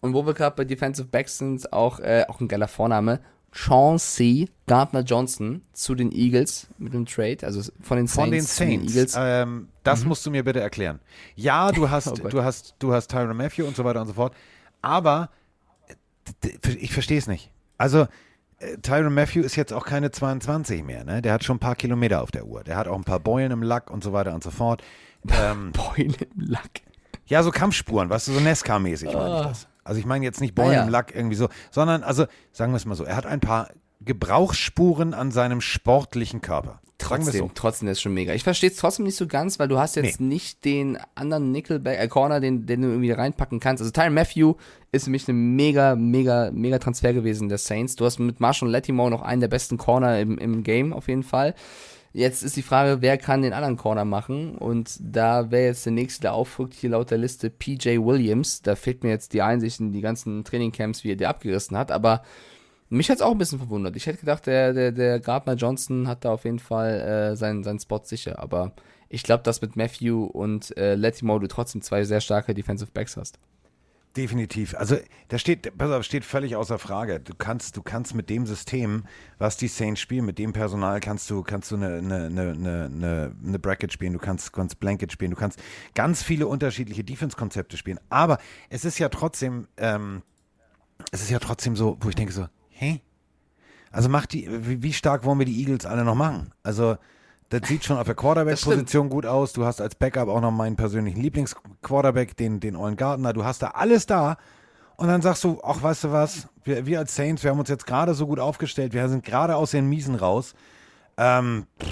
Und wo wir gerade bei Defensive Backs sind, auch, äh, auch ein geiler Vorname. Chauncey Gardner Johnson zu den Eagles mit dem Trade, also von den Saints, Von den zu den Saints. Eagles. Ähm, das musst du mir bitte erklären. Ja, du hast, Oh du hast, du hast Tyron Matthew und so weiter und so fort. Aber äh, ich verstehe es nicht. Also äh, Tyron Matthew ist jetzt auch keine 22 mehr. Ne? Der hat schon ein paar Kilometer auf der Uhr. Der hat auch ein paar Beulen im Lack und so weiter und so fort. Ähm, Beule im Lack. ja, so Kampfspuren, weißt du, so Nesca-mäßig meine ich das. Also ich meine jetzt nicht Beulen Ah, ja. im Lack irgendwie so, sondern also sagen wir es mal so, er hat ein paar Gebrauchsspuren an seinem sportlichen Körper. Trotzdem, so. trotzdem, ist schon mega. Ich verstehe es trotzdem nicht so ganz, weil du hast jetzt nicht den anderen Nickelback, äh, Corner, den, den du irgendwie reinpacken kannst. Also Tyron Matthew ist für mich ein mega, mega, mega Transfer gewesen der Saints. Du hast mit Marshall Lattimore noch einen der besten Corner im, im Game auf jeden Fall. Jetzt ist die Frage, wer kann den anderen Corner machen? Und da wäre jetzt der nächste, der aufrückt, hier laut der Liste PJ Williams. Da fehlt mir jetzt die Einsicht in die ganzen Trainingcamps, wie er die abgerissen hat. Aber mich hat's auch ein bisschen verwundert. Ich hätte gedacht, der, der, der Gardner Johnson hat da auf jeden Fall äh, seinen, seinen Spot sicher. Aber ich glaube, dass mit Matthew und äh, Lattimore du trotzdem zwei sehr starke Defensive Backs hast. Definitiv. Also da steht, pass auf, steht völlig außer Frage. Du kannst, du kannst mit dem System, was die Saints spielen, mit dem Personal kannst du, kannst du eine, eine, eine, eine, Bracket spielen, du kannst, kannst Blanket spielen, du kannst ganz viele unterschiedliche Defense-Konzepte spielen. Aber es ist ja trotzdem, ähm, es ist ja trotzdem so, wo ich denke so, hä? Also macht die, wie, wie stark wollen wir die Eagles alle noch machen? Also das sieht schon auf der Quarterback-Position gut aus. Du hast als Backup auch noch meinen persönlichen Lieblingsquarterback, den, den Owen Gardner. Du hast da alles da. Und dann sagst du, ach, weißt du was, wir, wir als Saints, wir haben uns jetzt gerade so gut aufgestellt, wir sind gerade aus den Miesen raus. Ähm, pff,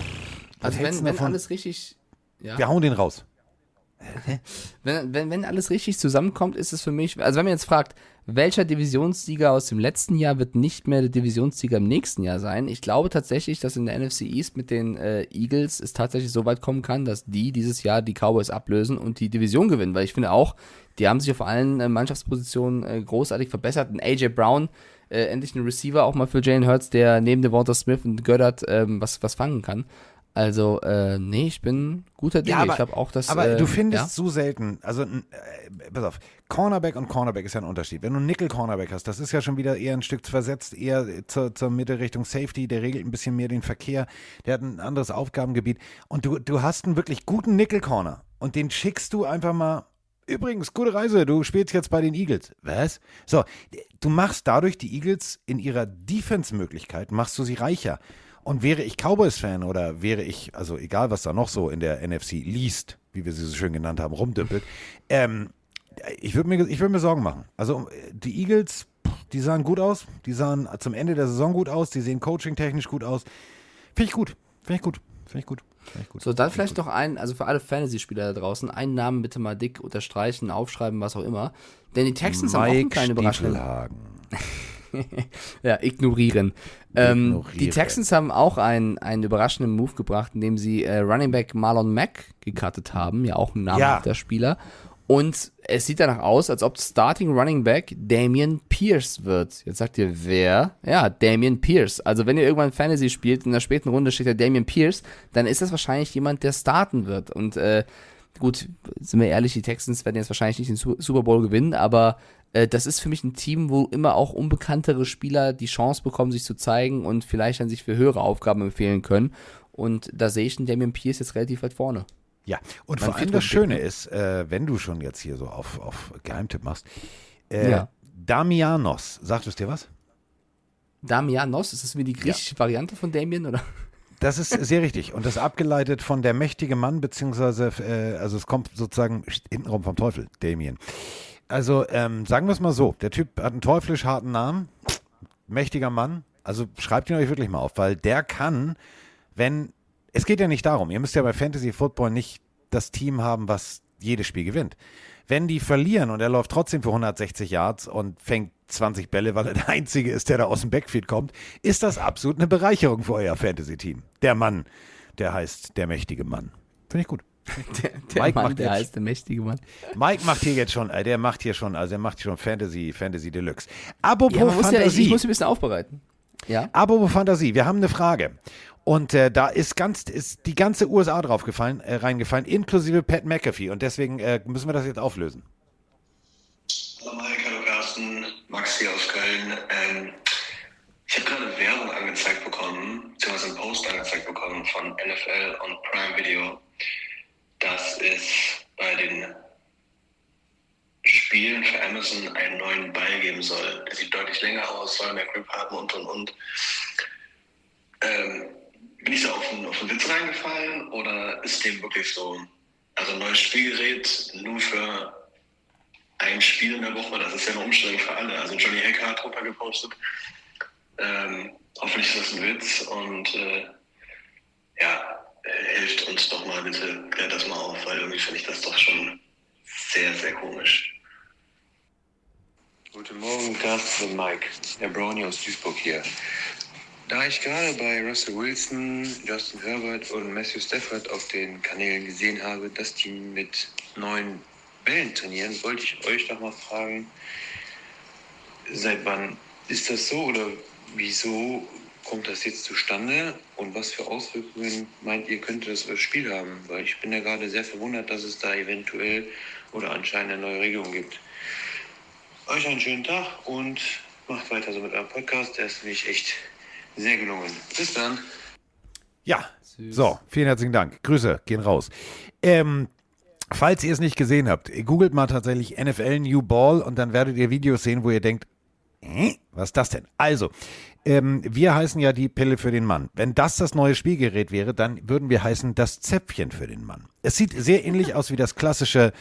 Also wenn, wenn davon? alles richtig. Ja. Wir hauen den raus. Wenn, wenn, wenn alles richtig zusammenkommt, ist es für mich, also wenn man jetzt fragt, welcher Divisionssieger aus dem letzten Jahr wird nicht mehr der Divisionssieger im nächsten Jahr sein? Ich glaube tatsächlich, dass in der NFC East mit den äh, Eagles es tatsächlich so weit kommen kann, dass die dieses Jahr die Cowboys ablösen und die Division gewinnen, weil ich finde auch, die haben sich auf allen äh, Mannschaftspositionen äh, großartig verbessert. Und AJ Brown, äh, endlich ein Receiver, auch mal für Jalen Hurts, der neben Devonta Smith und Goddard ähm, was, was fangen kann. Also, äh, nee, ich bin guter Dinge. Ja, aber- ich glaube auch, dass. Aber äh, du findest ja? so selten, also äh, pass auf, Cornerback und Cornerback ist ja ein Unterschied. Wenn du einen Nickel-Cornerback hast, das ist ja schon wieder eher ein Stück versetzt, eher zur, zur Mitte Richtung Safety, der regelt ein bisschen mehr den Verkehr, der hat ein anderes Aufgabengebiet. Und du, du hast einen wirklich guten Nickel-Corner und den schickst du einfach mal. Übrigens, gute Reise, du spielst jetzt bei den Eagles. Was? So, du machst dadurch die Eagles in ihrer Defense-Möglichkeit, machst du sie reicher. Und wäre ich Cowboys-Fan oder wäre ich, also egal was da noch so in der NFC liest, wie wir sie so schön genannt haben, rumdüppelt, ähm, ich würde mir, ich würd mir Sorgen machen. Also die Eagles, die sahen gut aus, die sahen zum Ende der Saison gut aus, die sehen coaching-technisch gut aus. Finde ich gut, finde ich gut, finde ich gut. So, dann vielleicht noch ein, also für alle Fantasy-Spieler da draußen, einen Namen bitte mal dick unterstreichen, aufschreiben, was auch immer. Denn die Texans haben auch eine Mike kleine Überraschung. Ja, ignorieren. Ähm, die Texans haben auch einen, einen überraschenden Move gebracht, indem sie äh, Running Back Marlon Mack gecuttet haben, ja auch ein namhafter Spieler. Und es sieht danach aus, als ob Starting Running Back Damian Pierce wird. Jetzt sagt ihr, wer? Ja, Damian Pierce. Also wenn ihr irgendwann Fantasy spielt, in der späten Runde steht der Damian Pierce, dann ist das wahrscheinlich jemand, der starten wird. Und äh, gut, sind wir ehrlich, die Texans werden jetzt wahrscheinlich nicht den Su- Super Bowl gewinnen, aber äh, das ist für mich ein Team, wo immer auch unbekanntere Spieler die Chance bekommen, sich zu zeigen und vielleicht dann sich für höhere Aufgaben empfehlen können. Und da sehe ich einen Damian Pierce jetzt relativ weit vorne. Ja, und Mein vor allem das Schöne ist, äh, wenn du schon jetzt hier so auf, auf Geheimtipp machst, äh, Ja. Damianos, sagt es dir was? Damianos, ist das wie die griechische Variante von Damien, oder? Das ist sehr richtig. Und das abgeleitet von der mächtige Mann, beziehungsweise, äh, also es kommt sozusagen hintenrum vom Teufel, Damien. Also ähm, sagen wir es mal so, der Typ hat einen teuflisch harten Namen, mächtiger Mann. Also schreibt ihn euch wirklich mal auf, weil der kann, wenn, es geht ja nicht darum, ihr müsst ja bei Fantasy Football nicht das Team haben, was jedes Spiel gewinnt. Wenn die verlieren und er läuft trotzdem für 160 Yards und fängt 20 Bälle, weil er der Einzige ist, der da aus dem Backfield kommt, ist das absolut eine Bereicherung für euer Fantasy-Team. Der Mann, der heißt der mächtige Mann. Finde ich gut. Der, der Mike Mann, macht der jetzt- heißt der mächtige Mann. Mike macht hier jetzt schon, äh, der macht hier schon, also er macht hier schon Fantasy, Fantasy Deluxe. Apropos Ja, muss ja, ich, Fantasie. ich muss ein bisschen aufbereiten. Ja. Apropos Fantasie, wir haben eine Frage. Und äh, da ist ganz, ist die ganze USA draufgefallen, äh, reingefallen, inklusive Pat McAfee. Und deswegen äh, müssen wir das jetzt auflösen. Hallo Mike, hallo Carsten, Max hier aus Köln. Ähm, ich habe gerade Werbung angezeigt bekommen, beziehungsweise einen Post angezeigt bekommen von NFL und Prime Video, dass es bei den Spielen für Amazon einen neuen Ball geben soll. Der sieht deutlich länger aus, soll mehr Grip haben und und und. Ähm, bin ich da auf einen, auf einen Witz reingefallen oder ist dem wirklich so? Also ein neues Spielgerät nur für ein Spiel in der Woche, das ist ja eine Umstellung für alle. Also Johnny Hacker hat drunter gepostet. Ähm, hoffentlich ist das ein Witz und äh, ja, hilft uns doch mal bitte, klärt das mal auf, weil irgendwie finde ich das doch schon sehr, sehr komisch. Guten Morgen, Carsten und Mike. Der Brownie aus Duisburg hier. Da ich gerade bei Russell Wilson, Justin Herbert und Matthew Stafford auf den Kanälen gesehen habe, dass die mit neuen Bällen trainieren, wollte ich euch doch mal fragen, seit wann ist das so oder wieso kommt das jetzt zustande und was für Auswirkungen meint ihr, könnte das fürs Spiel haben? Weil ich bin ja gerade sehr verwundert, dass es da eventuell oder anscheinend eine neue Regelung gibt. Euch einen schönen Tag und macht weiter so mit eurem Podcast. Der ist nämlich echt sehr gelungen. Bis dann. Ja, so, vielen herzlichen Dank. Grüße gehen raus. Ähm, falls ihr es nicht gesehen habt, googelt mal tatsächlich NFL New Ball und dann werdet ihr Videos sehen, wo ihr denkt, äh, was ist das denn? Also, ähm, wir heißen ja die Pille für den Mann. Wenn das das neue Spielgerät wäre, dann würden wir heißen das Zäpfchen für den Mann. Es sieht sehr ähnlich aus wie das klassische,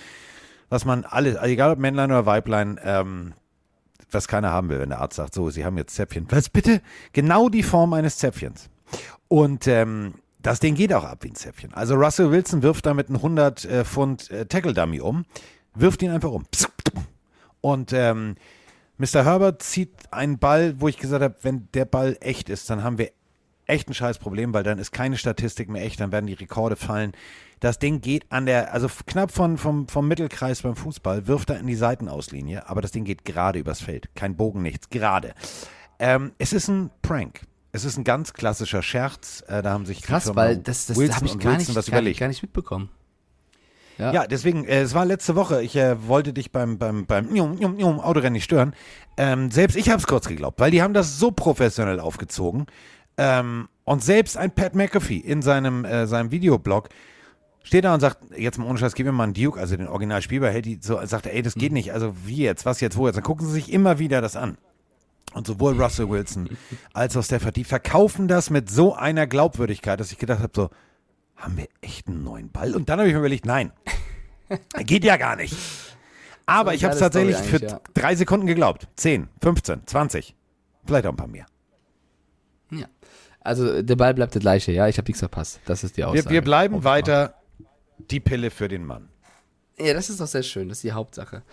was man alle, egal ob Männlein oder Weiblein, ähm, was keiner haben will, wenn der Arzt sagt, so, Sie haben jetzt Zäpfchen. Was bitte? Genau die Form eines Zäpfchens. Und ähm, das Ding geht auch ab wie ein Zäpfchen. Also Russell Wilson wirft damit einen 100 äh, Pfund äh, Tackle-Dummy um, wirft ihn einfach um. Und ähm, Mr. Herbert zieht einen Ball, wo ich gesagt habe, wenn der Ball echt ist, dann haben wir echt ein scheiß Problem, weil dann ist keine Statistik mehr echt, dann werden die Rekorde fallen. Das Ding geht an der, also knapp von, vom, vom Mittelkreis beim Fußball, wirft er in die Seitenauslinie, aber das Ding geht gerade übers Feld. Kein Bogen, nichts, gerade. Ähm, es ist ein Prank. Es ist ein ganz klassischer Scherz. Äh, da haben sich Krass, weil das, das habe ich gar Wilson nicht, was gar, überlegt. gar nicht mitbekommen. Ja, deswegen, äh, es war letzte Woche, ich äh, wollte dich beim, beim, beim njum, njum, njum, Autorennen nicht stören. Ähm, selbst ich habe es kurz geglaubt, weil die haben das so professionell aufgezogen. Ähm, und selbst ein Pat McAfee in seinem, äh, seinem Videoblog steht da und sagt, jetzt mal ohne Scheiß, gib mir mal einen Duke, also den Originalspielbar, hält die so, sagt, ey, das geht nicht, also wie jetzt, was jetzt, wo jetzt? Dann gucken sie sich immer wieder das an. Und sowohl Russell Wilson als auch Stafford, die verkaufen das mit so einer Glaubwürdigkeit, dass ich gedacht habe, so, haben wir echt einen neuen Ball? Und dann habe ich mir überlegt, nein, geht ja gar nicht. Aber So ich habe es tatsächlich für ja. drei Sekunden geglaubt. 10, 15, 20, vielleicht auch ein paar mehr. Ja. Also der Ball bleibt der gleiche, ja, ich habe nichts verpasst. Das ist die Aussage. Wir, wir bleiben weiter die Pille für den Mann. Ja, das ist doch sehr schön, das ist die Hauptsache.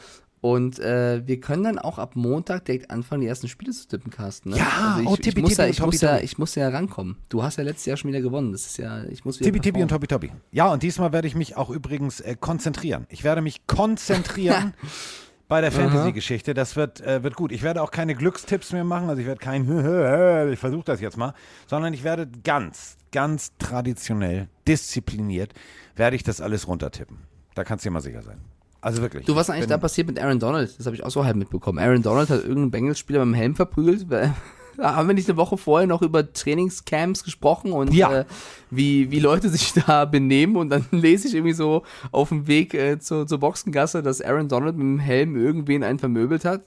Und äh, wir können dann auch ab Montag direkt anfangen, die ersten Spiele zu tippen, Carsten. Ne? Ja, also ich, oh, ich, tippi, muss ja, tippi ich, und muss ja, ich muss ja rankommen. Du hast ja letztes Jahr schon wieder gewonnen. Das ist ja, ich muss wieder Tibi Tibi und. Tobi Tobi. Ja, und diesmal werde ich mich auch übrigens äh, konzentrieren. Ich werde mich konzentrieren bei der Fantasy-Geschichte. Das wird, äh, wird gut. Ich werde auch keine Glückstipps mehr machen. Also ich werde kein, ich versuche das jetzt mal, sondern ich werde ganz, ganz traditionell, diszipliniert, werde ich das alles runtertippen. Da kannst du dir mal sicher sein. Also wirklich. Du, was eigentlich da passiert mit Aaron Donald? Das habe ich auch so halb mitbekommen. Aaron Donald hat irgendeinen Bengals-Spieler mit dem Helm verprügelt. Da haben wir nicht eine Woche vorher noch über Trainingscamps gesprochen und Ja. äh, wie, wie Leute sich da benehmen und dann lese ich irgendwie so auf dem Weg äh, zur, zur Boxengasse, dass Aaron Donald mit dem Helm irgendwen einen vermöbelt hat.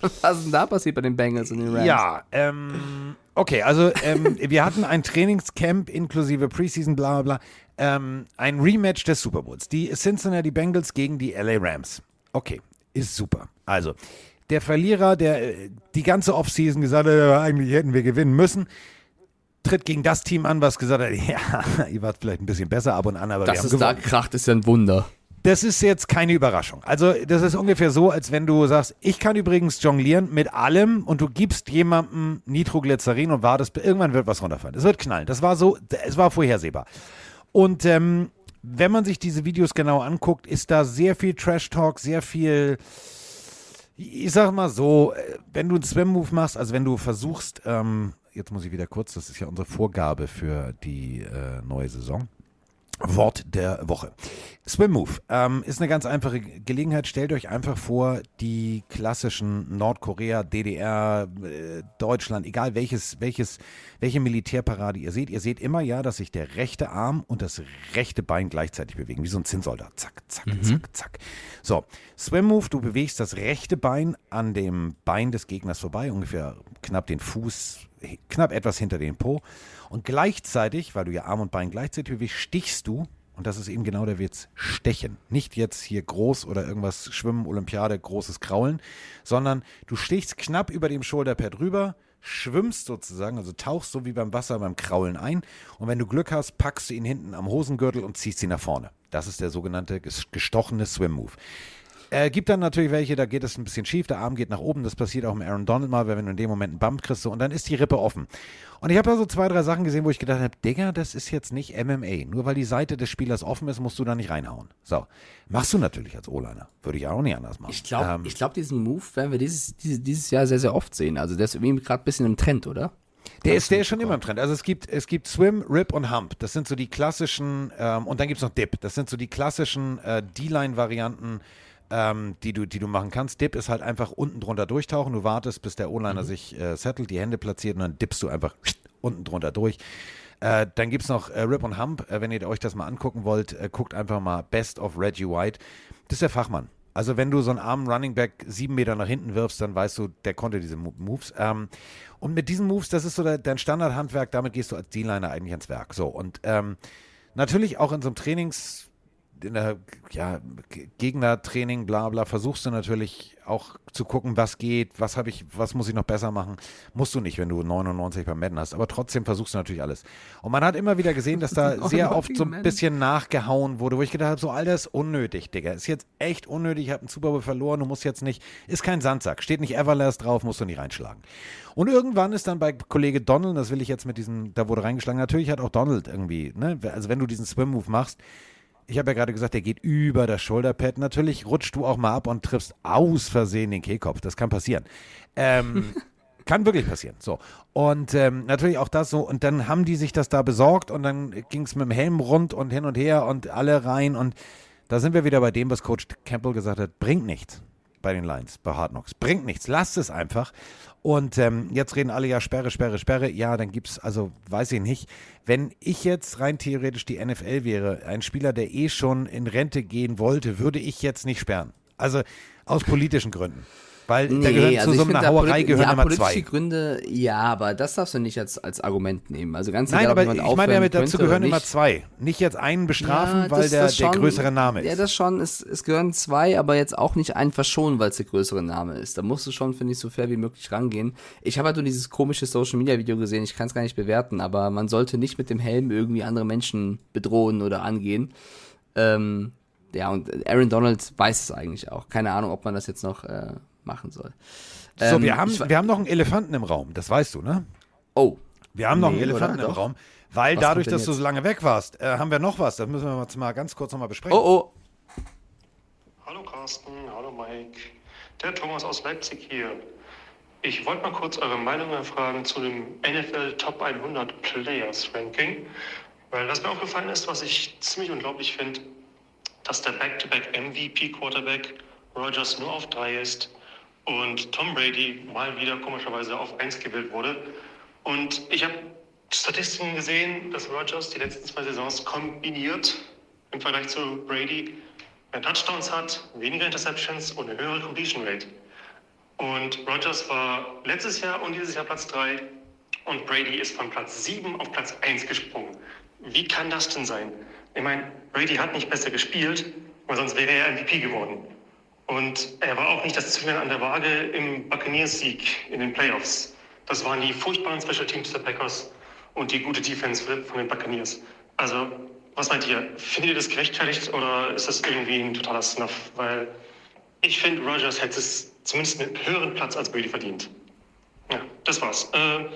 Was ist denn da passiert bei den Bengals und den Rams? Ja, ähm, okay, also ähm, wir hatten ein Trainingscamp inklusive Preseason, bla bla bla. Ähm, ein Rematch des Super Bowls. Die Cincinnati Bengals gegen die LA Rams. Okay, ist super. Also, der Verlierer, der äh, die ganze Offseason gesagt hat, eigentlich hätten wir gewinnen müssen, tritt gegen das Team an, was gesagt hat, ja, ihr wart vielleicht ein bisschen besser ab und an, aber Dass haben es da kracht, ist ja ein Wunder. Das ist jetzt keine Überraschung. Also, das ist ungefähr so, als wenn du sagst, ich kann übrigens jonglieren mit allem und du gibst jemandem Nitroglycerin und wartest, irgendwann wird was runterfallen. Es wird knallen. Das war so, es war vorhersehbar. Und ähm, wenn man sich diese Videos genau anguckt, ist da sehr viel Trash-Talk, sehr viel, ich sag mal so, äh, wenn du einen Swim-Move machst, also wenn du versuchst, ähm, jetzt muss ich wieder kurz, das ist ja unsere Vorgabe für die äh, neue Saison. Wort der Woche. Swim Move ähm, ist eine ganz einfache Gelegenheit. Stellt euch einfach vor, die klassischen Nordkorea, DDR, äh, Deutschland, egal welches, welches, welche Militärparade ihr seht. Ihr seht immer ja, dass sich der rechte Arm und das rechte Bein gleichzeitig bewegen, wie so ein Zinnsoldat. Zack, zack, zack, zack. So, Swim Move, du bewegst das rechte Bein an dem Bein des Gegners vorbei, ungefähr knapp den Fuß, knapp etwas hinter den Po. Und gleichzeitig, weil du ja Arm und Bein gleichzeitig bewegst, stichst du, und das ist eben genau der Witz, stechen. Nicht jetzt hier groß oder irgendwas Schwimmen, Olympiade, großes Kraulen, sondern du stichst knapp über dem Schulterpad rüber, schwimmst sozusagen, also tauchst so wie beim Wasser beim Kraulen ein und wenn du Glück hast, packst du ihn hinten am Hosengürtel und ziehst ihn nach vorne. Das ist der sogenannte ges- gestochene Swim Move. Äh, gibt dann natürlich welche, da geht es ein bisschen schief, der Arm geht nach oben, das passiert auch mit Aaron Donald mal, wenn du in dem Moment einen Bump kriegst so, und dann ist die Rippe offen. Und ich habe da so zwei, drei Sachen gesehen, wo ich gedacht habe, Digga, das ist jetzt nicht MMA. Nur weil die Seite des Spielers offen ist, musst du da nicht reinhauen. So, machst du natürlich als O-Liner. Würde ich auch nicht anders machen. Ich glaube, Ähm, ich glaub, diesen Move werden wir dieses, dieses, dieses Jahr sehr, sehr oft sehen. Also der ist irgendwie gerade ein bisschen im Trend, oder? Der ist, der ist schon immer im Trend. Also es gibt, es gibt Swim, Rip und Hump. Das sind so die klassischen, ähm, und dann gibt es noch Dip. Das sind so die klassischen äh, D-Line-Varianten, ähm, die, du, die du machen kannst. Dip ist halt einfach unten drunter durchtauchen. Du wartest, bis der O-Liner sich äh, settelt, die Hände platziert und dann dippst du einfach unten drunter durch. Äh, dann gibt es noch äh, Rip und Hump. Äh, wenn ihr euch das mal angucken wollt, äh, guckt einfach mal Best of Reggie White. Das ist der Fachmann. Also wenn du so einen armen Running Back sieben Meter nach hinten wirfst, dann weißt du, der konnte diese Mo- Moves. Ähm, und mit diesen Moves, das ist so der, dein Standardhandwerk, damit gehst du als D-Liner eigentlich ans Werk. So, und ähm, natürlich auch in so einem in der ja, Gegnertraining, bla bla, versuchst du natürlich auch zu gucken, was geht, was habe ich, was muss ich noch besser machen. Musst du nicht, wenn du 99 beim Madden hast, aber trotzdem versuchst du natürlich alles. Und man hat immer wieder gesehen, dass da sehr oft so ein bisschen nachgehauen wurde, wo ich gedacht habe, so, Alter, ist unnötig, Digga. Ist jetzt echt unnötig, ich habe einen Super Bowl verloren, du musst jetzt nicht, ist kein Sandsack, steht nicht Everlast drauf, musst du nicht reinschlagen. Und irgendwann ist dann bei Kollege Donald, das will ich jetzt mit diesem, da wurde reingeschlagen, natürlich hat auch Donald irgendwie, ne, also wenn du diesen Swim-Move machst, ich habe ja gerade gesagt, der geht über das Schulterpad. Natürlich rutschst du auch mal ab und triffst aus Versehen den Kehlkopf. Das kann passieren. Ähm, kann wirklich passieren. So. Und ähm, natürlich auch das so. Und dann haben die sich das da besorgt und dann ging es mit dem Helm rund und hin und her und alle rein. Und da sind wir wieder bei dem, was Coach Campbell gesagt hat: bringt nichts bei den Lions, bei Hard Knocks. Bringt nichts. Lasst es einfach. Und ähm, jetzt reden alle ja Sperre, Sperre, Sperre. Ja, dann gibt's, also weiß ich nicht. Wenn ich jetzt rein theoretisch die NFL wäre, ein Spieler, der eh schon in Rente gehen wollte, würde ich jetzt nicht sperren. Also aus politischen Gründen. Weil da gehört zu ich so einer Hauerei gehören ja, immer zwei. Gründe, ja, aber das darfst du nicht als, als Argument nehmen. Also ganz Nein, egal, aber ich meine damit, dazu gehören immer zwei. Nicht jetzt einen bestrafen, Ja, weil das- der, das der schon- größere Name ist. Ja, das schon. Es, es gehören zwei, aber jetzt auch nicht einen verschonen, weil es der größere Name ist. Da musst du schon, finde ich, so fair wie möglich rangehen. Ich habe halt nur dieses komische Social Media Video gesehen. Ich kann es gar nicht bewerten, aber man sollte nicht mit dem Helm irgendwie andere Menschen bedrohen oder angehen. Ähm, ja, und Aaron Donald weiß es eigentlich auch. Keine Ahnung, ob man das jetzt noch äh, machen soll. so, Ähm, wir haben, wir haben noch einen Elefanten im Raum, das weißt du, ne? Oh, Wir haben noch einen Elefanten oder? im Doch. Raum, weil Was dadurch, dass du so lange weg warst, äh, haben wir noch was. Das müssen wir mal, mal ganz kurz nochmal besprechen. oh, oh. Hallo Carsten, hallo Mike. Der Thomas aus Leipzig hier. Ich wollte mal kurz eure Meinung erfragen zu dem NFL Top 100 Players Ranking. Weil was mir aufgefallen ist, was ich ziemlich unglaublich finde, dass der Back-to-Back MVP Quarterback Rogers nur auf 3 ist und Tom Brady mal wieder komischerweise auf 1 gewählt wurde. Und ich habe Statistiken gesehen, dass Rogers die letzten zwei Saisons kombiniert im Vergleich zu Brady mehr Touchdowns hat, weniger Interceptions und eine höhere Completion Rate. Und Rogers war letztes Jahr und dieses Jahr Platz 3 und Brady ist von Platz 7 auf Platz 1 gesprungen. Wie kann das denn sein? Ich meine, Brady hat nicht besser gespielt, weil sonst wäre er MVP geworden. Und er war auch nicht das Zünglein an der Waage im Buccaneers-Sieg in den Playoffs. Das waren die furchtbaren Special Teams der Packers und die gute Defense von den Buccaneers. Also, was meint ihr? Findet ihr das gerechtfertigt oder ist das irgendwie ein totaler Snuff? Weil ich finde, Rogers hätte es zumindest einen höheren Platz als Brady verdient. Ja, das war's. Äh,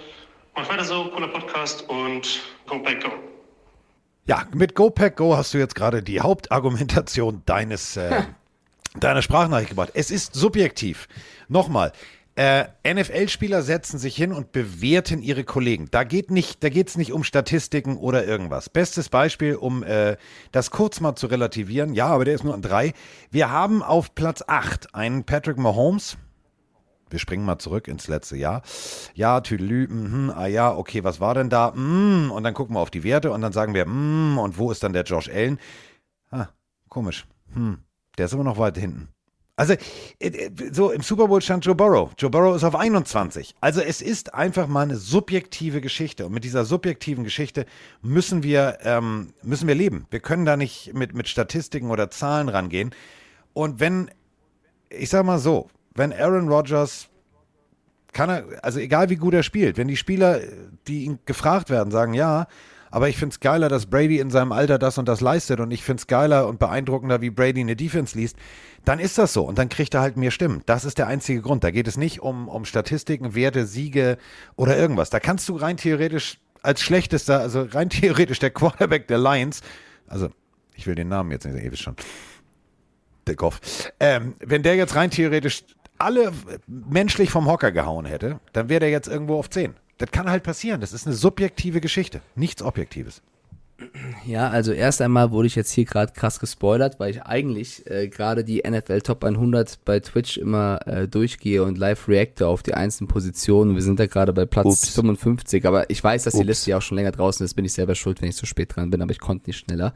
mach weiter so, cooler Podcast und go back, go. Ja, mit Go Pack Go hast du jetzt gerade die Hauptargumentation deines, äh, deiner Sprachnachricht gebracht. Es ist subjektiv. Nochmal. Äh, NFL-Spieler setzen sich hin und bewerten ihre Kollegen. Da geht nicht, da geht's nicht um Statistiken oder irgendwas. Bestes Beispiel, um äh, das kurz mal zu relativieren. Ja, aber der ist nur an drei. Wir haben auf Platz 8 einen Patrick Mahomes. Wir springen mal zurück ins letzte Jahr. Ja, Tüdelü, mhm, ah ja, okay, was war denn da? Mm, und dann gucken wir auf die Werte und dann sagen wir, mm, und wo ist dann der Josh Allen? Ah, komisch. Hm, der ist immer noch weit hinten. Also, äh, äh, so im Super Bowl stand Joe Burrow. Joe Burrow ist auf 21. Also, es ist einfach mal eine subjektive Geschichte. Und mit dieser subjektiven Geschichte müssen wir, ähm, müssen wir leben. Wir können da nicht mit, mit Statistiken oder Zahlen rangehen. Und wenn, ich sag mal so, wenn Aaron Rodgers kann er, also egal wie gut er spielt, wenn die Spieler, die ihn gefragt werden, sagen, ja, aber ich finde es geiler, dass Brady in seinem Alter das und das leistet und ich finde es geiler und beeindruckender, wie Brady eine Defense liest, dann ist das so und dann kriegt er halt mehr Stimmen. Das ist der einzige Grund. Da geht es nicht um, um Statistiken, Werte, Siege oder irgendwas. Da kannst du rein theoretisch als schlechtester, also rein theoretisch der Quarterback der Lions, also ich will den Namen jetzt nicht sagen, ihr wisst schon, der Goff, ähm, wenn der jetzt rein theoretisch alle menschlich vom Hocker gehauen hätte, dann wäre der jetzt irgendwo auf 10. Das kann halt passieren. Das ist eine subjektive Geschichte. Nichts Objektives. Ja, also erst einmal wurde ich jetzt hier gerade krass gespoilert, weil ich eigentlich äh, gerade die NFL Top 100 bei Twitch immer äh, durchgehe und live reacte auf die einzelnen Positionen. Wir sind da gerade bei Platz Ups. 55, aber ich weiß, dass die Ups. Liste ja auch schon länger draußen ist. Bin ich selber schuld, wenn ich zu spät dran bin, aber ich konnte nicht schneller.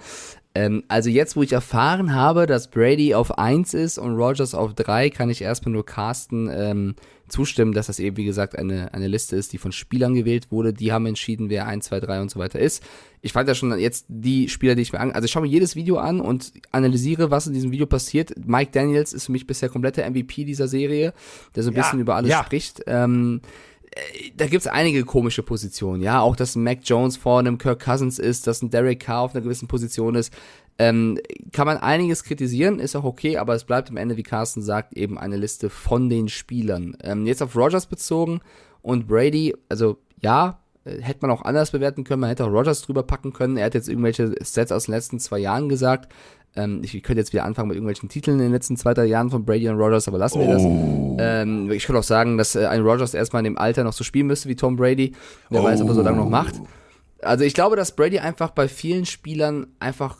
Ähm, also jetzt, wo ich erfahren habe, dass Brady auf 1 ist und Rogers auf 3, kann ich erstmal nur Carsten ähm, zustimmen, dass das eben, wie gesagt, eine, eine Liste ist, die von Spielern gewählt wurde. Die haben entschieden, wer 1, 2, 3 und so weiter ist. Ich fand ja schon jetzt die Spieler, die ich mir an, also ich schaue mir jedes Video an und analysiere, was in diesem Video passiert. Mike Daniels ist für mich bisher kompletter MVP dieser Serie, der so ein Ja, bisschen über alles ja. spricht. Ähm, äh, da gibt's einige komische Positionen, ja, auch dass ein Mac Jones vor einem Kirk Cousins ist, dass ein Derek Carr auf einer gewissen Position ist, ähm, kann man einiges kritisieren, ist auch okay, aber es bleibt am Ende, wie Carsten sagt, eben eine Liste von den Spielern. Ähm, jetzt auf Rogers bezogen und Brady, also ja, äh, hätte man auch anders bewerten können, man hätte auch Rogers drüber packen können, er hat jetzt irgendwelche Stats aus den letzten zwei Jahren gesagt, ähm, ich könnte jetzt wieder anfangen mit irgendwelchen Titeln in den letzten zwei, drei Jahren von Brady und Rogers, aber lassen wir das. Ähm, ich könnte auch sagen, dass äh, ein Rogers erstmal in dem Alter noch so spielen müsste wie Tom Brady. Wer weiß, ob er so lange noch macht. Also ich glaube, dass Brady einfach bei vielen Spielern einfach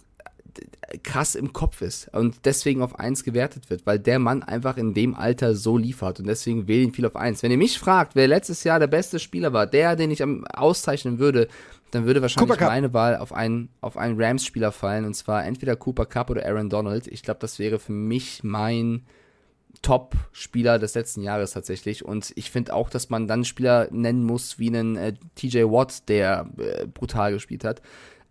äh, krass im Kopf ist und deswegen auf 1 gewertet wird, weil der Mann einfach in dem Alter so liefert und deswegen wählen ihn viel auf 1. Wenn ihr mich fragt, wer letztes Jahr der beste Spieler war, der, den ich am auszeichnen würde, dann würde wahrscheinlich meine Wahl auf einen, auf einen Rams-Spieler fallen und zwar entweder Cooper Cup oder Aaron Donald. Ich glaube, das wäre für mich mein Top-Spieler des letzten Jahres tatsächlich. Und ich finde auch, dass man dann Spieler nennen muss wie einen äh, TJ Watt, der äh, brutal gespielt hat.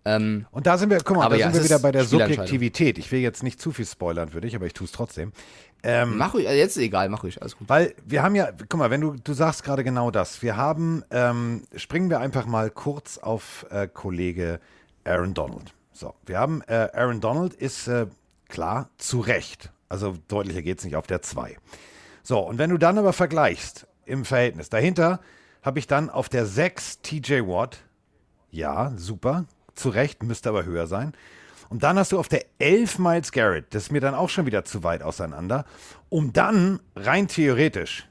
Ähm, Und da sind wir, guck mal, da ja, sind wir wieder bei der. Subjektivität. Ich will jetzt nicht zu viel spoilern für dich, aber ich tue es trotzdem. Ähm, mach ruhig, äh, jetzt ist egal, mach ruhig, alles gut. Weil wir haben ja, guck mal, wenn du, du sagst gerade genau das. Wir haben, ähm, springen wir einfach mal kurz auf äh, Kollege Aaron Donald. So, wir haben, äh, Aaron Donald ist äh, klar zu Recht. Also deutlicher geht es nicht auf der 2. So, und wenn du dann aber vergleichst im Verhältnis, dahinter habe ich dann auf der 6 TJ Watt. Ja, super. Zu Recht, müsste aber höher sein. Und dann hast du auf der 11 Miles Garrett. Das ist mir dann auch schon wieder zu weit auseinander. Um dann rein theoretisch,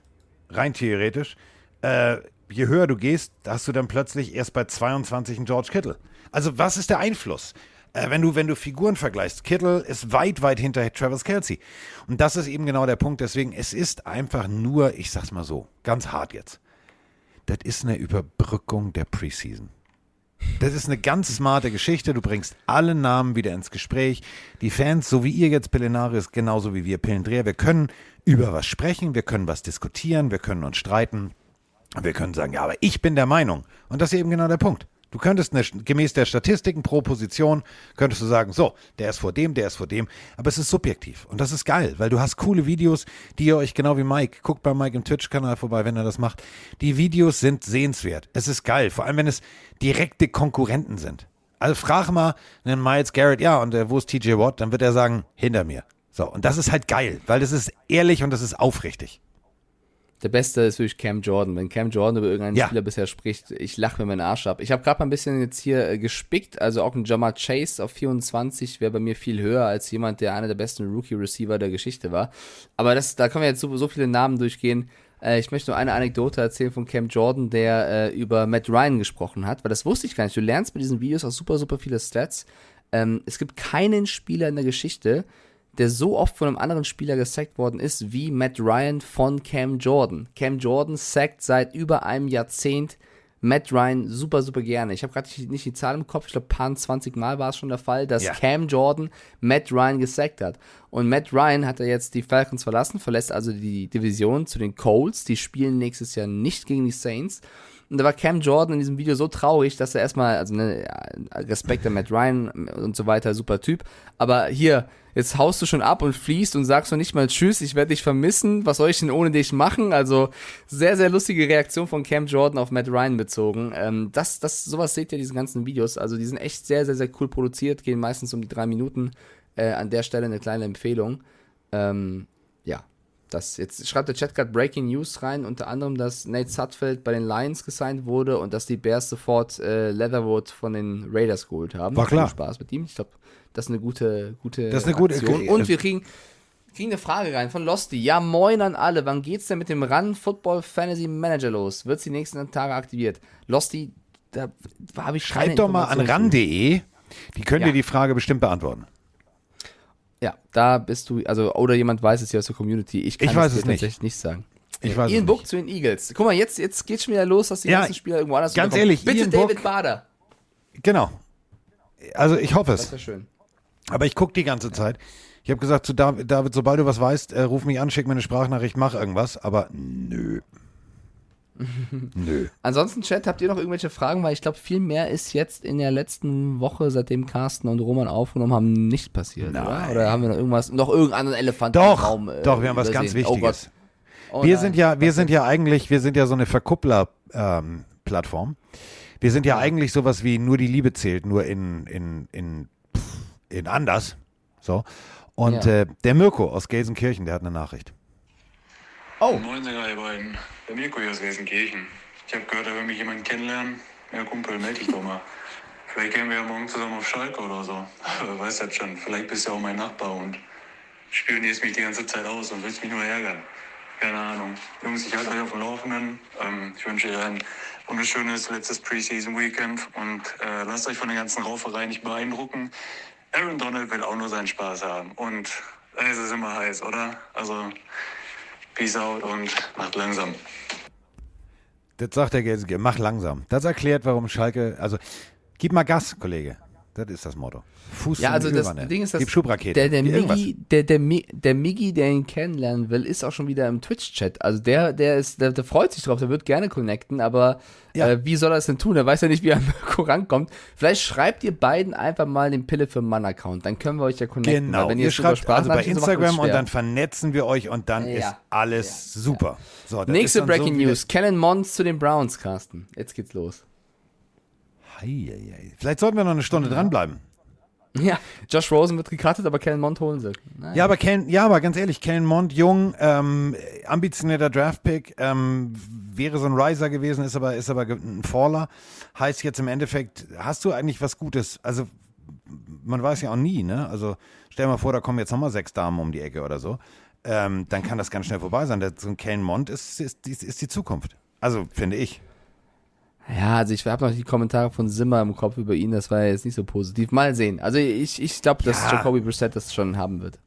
rein theoretisch, äh, je höher du gehst, hast du dann plötzlich erst bei 22 einen George Kittle. Also was ist der Einfluss? Äh, wenn, du, wenn du Figuren vergleichst, Kittle ist weit, weit hinter Travis Kelsey. Und das ist eben genau der Punkt. Deswegen, es ist einfach nur, ich sag's mal so, ganz hart jetzt. Das ist eine Überbrückung der Preseason. Das ist eine ganz smarte Geschichte. Du bringst alle Namen wieder ins Gespräch. Die Fans, so wie ihr jetzt Pillenaris, genauso wie wir Pillendreher, wir können über was sprechen, wir können was diskutieren, wir können uns streiten. Wir können sagen, ja, aber ich bin der Meinung. Und das ist eben genau der Punkt. Du könntest eine, gemäß der Statistiken pro Position, könntest du sagen, so, der ist vor dem, der ist vor dem. Aber es ist subjektiv. Und das ist geil, weil du hast coole Videos, die ihr euch genau wie Mike, guckt bei Mike im Twitch-Kanal vorbei, wenn er das macht. Die Videos sind sehenswert. Es ist geil, vor allem wenn es direkte Konkurrenten sind. Also frag mal einen Miles Garrett, ja, und äh, wo ist TJ Watt? Dann wird er sagen, hinter mir. So, und das ist halt geil, weil das ist ehrlich und das ist aufrichtig. Der Beste ist wirklich Cam Jordan. Wenn Cam Jordan über irgendeinen Ja. Spieler bisher spricht, ich lache mir meinen Arsch ab. Ich habe gerade mal ein bisschen jetzt hier äh, gespickt, also auch ein Jamar Chase auf 24 wäre bei mir viel höher als jemand, der einer der besten Rookie-Receiver der Geschichte war. Aber das, da können wir jetzt so, so viele Namen durchgehen. Äh, ich möchte nur eine Anekdote erzählen von Cam Jordan, der äh, über Matt Ryan gesprochen hat, weil das wusste ich gar nicht. Du lernst bei diesen Videos auch super, super viele Stats. Ähm, es gibt keinen Spieler in der Geschichte, der so oft von einem anderen Spieler gesackt worden ist wie Matt Ryan von Cam Jordan. Cam Jordan sackt seit über einem Jahrzehnt Matt Ryan super, super gerne. Ich habe gerade nicht, die Zahl im Kopf, ich glaube, paar 20 Mal war es schon der Fall, dass Ja. Cam Jordan Matt Ryan gesackt hat. Und Matt Ryan hat er jetzt die Falcons verlassen, verlässt also die Division zu den Colts. Die spielen nächstes Jahr nicht gegen die Saints. Und da war Cam Jordan in diesem Video so traurig, dass er erstmal, also ne, Respekt an Matt Ryan und so weiter, super Typ. Aber hier, jetzt haust du schon ab und fließt und sagst noch nicht mal Tschüss, ich werde dich vermissen. Was soll ich denn ohne dich machen? Also sehr, sehr lustige Reaktion von Cam Jordan auf Matt Ryan bezogen. Ähm, das, das, sowas seht ihr diesen ganzen Videos. Also die sind echt sehr, sehr, sehr cool produziert, gehen meistens um die drei Minuten. Äh, an der Stelle eine kleine Empfehlung. Ähm, das jetzt schreibt der Chat gerade Breaking News rein, unter anderem, dass Nate Sutfeld bei den Lions gesigned wurde und dass die Bears sofort äh, Leatherwood von den Raiders geholt haben. War klar. Viel Spaß mit ihm. Ich glaube, das ist eine gute, gute. Das ist eine gute- Aktion. Und wir kriegen, kriegen eine Frage rein von Losty. Ja, moin an alle. Wann geht's denn mit dem Run Football Fantasy Manager los? Wird's die nächsten Tage aktiviert? Losty, da habe ich Schreibt doch mal an ran.de. Die können Ja. dir die Frage bestimmt beantworten. Ja, da bist du, also, oder jemand weiß es hier aus der Community. Ich kann Ich weiß es nicht. tatsächlich nicht sagen. Ich weiß Ian Book zu den Eagles. Guck mal, jetzt, jetzt geht's schon wieder los, dass die Ja, ganzen Spieler irgendwo anders ganz ehrlich, Bitte Ian David Book- Bader. Genau. Also ich hoffe Das es. wäre schön. Aber ich gucke die ganze Zeit. Ich habe gesagt zu David, David, sobald du was weißt, äh, ruf mich an, schick mir eine Sprachnachricht, mach irgendwas. Aber nö. nö. Ansonsten, Chat, habt ihr noch irgendwelche Fragen? Weil ich glaube, viel mehr ist jetzt in der letzten Woche, seitdem Carsten und Roman aufgenommen haben, nicht passiert, oder? Nein. Oder haben wir noch irgendwas, noch irgendeinen Elefanten Doch, im Raum? äh, doch, wir haben was ganz übersehen? Wichtiges. Oh. Oh wir nein. sind ja, wir sind ja eigentlich, wir sind ja so eine Verkuppler-Plattform. wir sind ja, eigentlich sowas wie nur die Liebe zählt, nur in, in, in, in anders. So. Und Ja. äh, der Mirko aus Gelsenkirchen, der hat eine Nachricht. Oh, Moin, ihr beiden. Der Mirko hier aus Gelsenkirchen. Ich habe gehört, da will mich jemand kennenlernen. Ja, Kumpel, melde dich doch mal. Vielleicht gehen wir ja morgen zusammen auf Schalke oder so. Wer weiß das schon. Vielleicht bist du ja auch mein Nachbar und spionierst mich die ganze Zeit aus und willst mich nur ärgern. Keine Ahnung. Jungs, ich halte euch auf dem Laufenden. Ähm, ich wünsche euch ein wunderschönes letztes Preseason-Weekend und äh, lasst euch von der ganzen Rauferei nicht beeindrucken. Aaron Donald will auch nur seinen Spaß haben und es ist immer heiß, oder? Also, peace out und macht langsam. Das sagt der Gelsenkirchen, mach langsam. Das erklärt, warum Schalke, also gib mal Gas, Kollege. Das ist das Motto. Fuß Ja, also die das. Ding ist, dass Gib Schubrakete. der, der. Migi, der, der, der Migi, der ihn kennenlernen will, ist auch schon wieder im Twitch-Chat. Also der, der ist, der, der freut sich drauf, der wird gerne connecten, aber Ja. äh, wie soll er es denn tun? Er weiß ja nicht, wie er an Mirko rankommt. Vielleicht schreibt ihr beiden einfach mal den Pille für Mann-Account, dann können wir euch ja connecten. Genau, wenn ihr über schreibt also bei so Instagram und dann vernetzen wir euch und dann Ja, ist alles super. So, Nächste Breaking so News. Kellen Mons zu den Browns, Carsten. Jetzt geht's los. Das, Heieiei. Vielleicht sollten wir noch eine Stunde dranbleiben. Ja, Josh Rosen wird gecuttet, aber Kellen Mond holen sie. Nein. Ja, aber Kellen, ja, aber ganz ehrlich, Kellen Mond, jung, ähm, ambitionierter Draftpick, ähm, wäre so ein Riser gewesen, ist aber, ist aber ein Faller. Heißt jetzt im Endeffekt, hast du eigentlich was Gutes? Also, man weiß ja auch nie, ne? Also, stell dir mal vor, da kommen jetzt nochmal sechs Damen um die Ecke oder so. Ähm, dann kann das ganz schnell vorbei sein. Der, so ein Kellen Mond ist, ist, ist, ist die Zukunft. Also, finde ich. Ja, also ich habe noch die Kommentare von Simmer im Kopf über ihn, das war jetzt nicht so positiv. Mal sehen. Also ich, ich glaube, dass Ja. Jacoby Brissett das schon haben wird.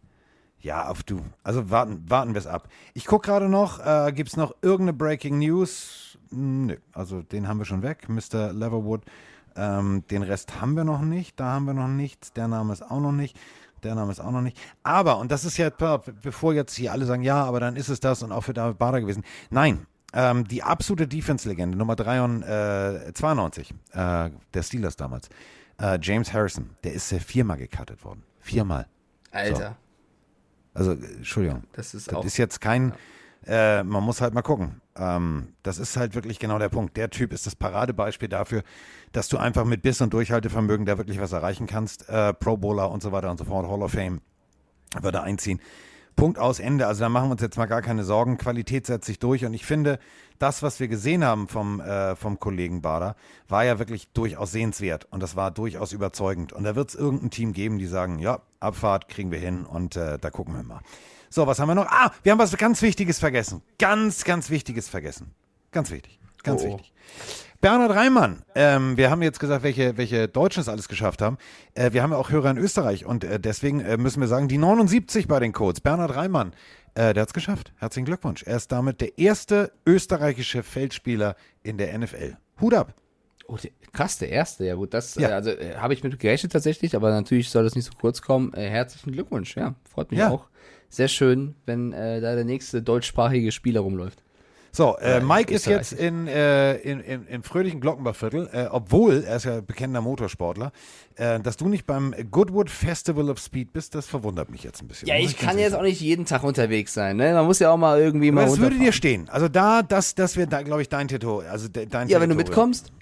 Ja, auf du. Also warten, warten wir es ab. Ich gucke gerade noch, äh, gibt es noch irgendeine Breaking News? Nö, also den haben wir schon weg, Mr. Leverwood. Ähm, den Rest haben wir noch nicht, da haben wir noch nichts, der Name ist auch noch nicht, der Name ist auch noch nicht. Aber, und das ist ja, bevor jetzt hier alle sagen, ja, aber dann ist es das und auch für David Bader gewesen. Nein, ähm, die absolute Defense-Legende, Nummer 93, äh, 92, äh, der Steelers damals, äh, James Harrison, der ist äh, viermal gecuttet worden. Viermal. Alter, Also, äh, Entschuldigung. das ist Das auch. ist jetzt kein, äh, man muss halt mal gucken. Ähm, das ist halt wirklich genau der Punkt. Der Typ ist das Paradebeispiel dafür, dass du einfach mit Biss und Durchhaltevermögen da wirklich was erreichen kannst. Pro Bowler und so weiter und so fort, Hall of Fame würde einziehen. Punkt aus Ende. Also da machen wir uns jetzt mal gar keine Sorgen. Qualität setzt sich durch und ich finde, das, was wir gesehen haben vom, äh, vom Kollegen Bader, war ja wirklich durchaus sehenswert und das war durchaus überzeugend. Und da wird es irgendein Team geben, die sagen, ja, Abfahrt kriegen wir hin und äh, da gucken wir mal. So, was haben wir noch? Ah, wir haben was ganz Wichtiges vergessen. Ganz, ganz Wichtiges vergessen. Ganz wichtig. Ganz Oh. wichtig. Bernhard Reimann, ähm, wir haben jetzt gesagt, welche, welche Deutschen es alles geschafft haben. Äh, wir haben ja auch Hörer in Österreich und äh, deswegen äh, müssen wir sagen, die 79 bei den Codes. Bernhard Reimann, äh, der hat es geschafft. Herzlichen Glückwunsch. Er ist damit der erste österreichische Feldspieler in der NFL. Hut ab. Oh, der, krass, der erste. Ja gut, das Ja. Äh, also äh, habe ich mit gerechnet tatsächlich, aber natürlich soll das nicht so kurz kommen. Äh, herzlichen Glückwunsch, ja, freut mich Ja. auch. Sehr schön, wenn äh, da der nächste deutschsprachige Spieler rumläuft. So, äh, Mike ist jetzt in, äh, in, in, im fröhlichen Glockenbachviertel, äh, obwohl er ist ja bekennender Motorsportler. Äh, dass du nicht beim Goodwood Festival of Speed bist, das verwundert mich jetzt ein bisschen. Ja, ich kann jetzt auch nicht jeden Tag unterwegs sein, ne? Man muss ja auch mal irgendwie mal Aber das würde dir stehen. Also da, das, das wäre, da, glaube ich, dein Tattoo. Also de, dein Ja, wenn du Territorium. mitkommst.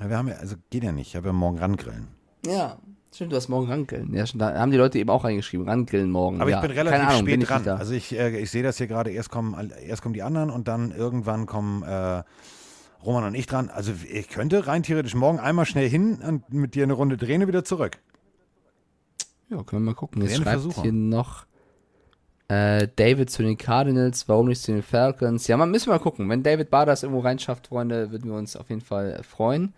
Ja, wir haben ja, also geht ja nicht. Ich habe ja morgen Rangrillen. Ja, stimmt, du hast morgen Rangrillen. Ja, schon, da haben die Leute eben auch reingeschrieben, Rangrillen morgen. Aber ja. ich bin relativ Ahnung, bin spät ich dran. da. Also ich, äh, ich sehe das hier gerade. Erst kommen, erst kommen die anderen und dann irgendwann kommen äh, Roman und ich dran. Also ich könnte rein theoretisch morgen einmal schnell hin und mit dir eine Runde drehen und wieder zurück. Ja, können wir mal gucken. Jetzt schreibt Versuchung. hier noch äh, David zu den Cardinals, warum nicht zu den Falcons? Ja, man müssen wir mal gucken. Wenn David Bader das irgendwo reinschafft, Freunde, würden wir uns auf jeden Fall freuen.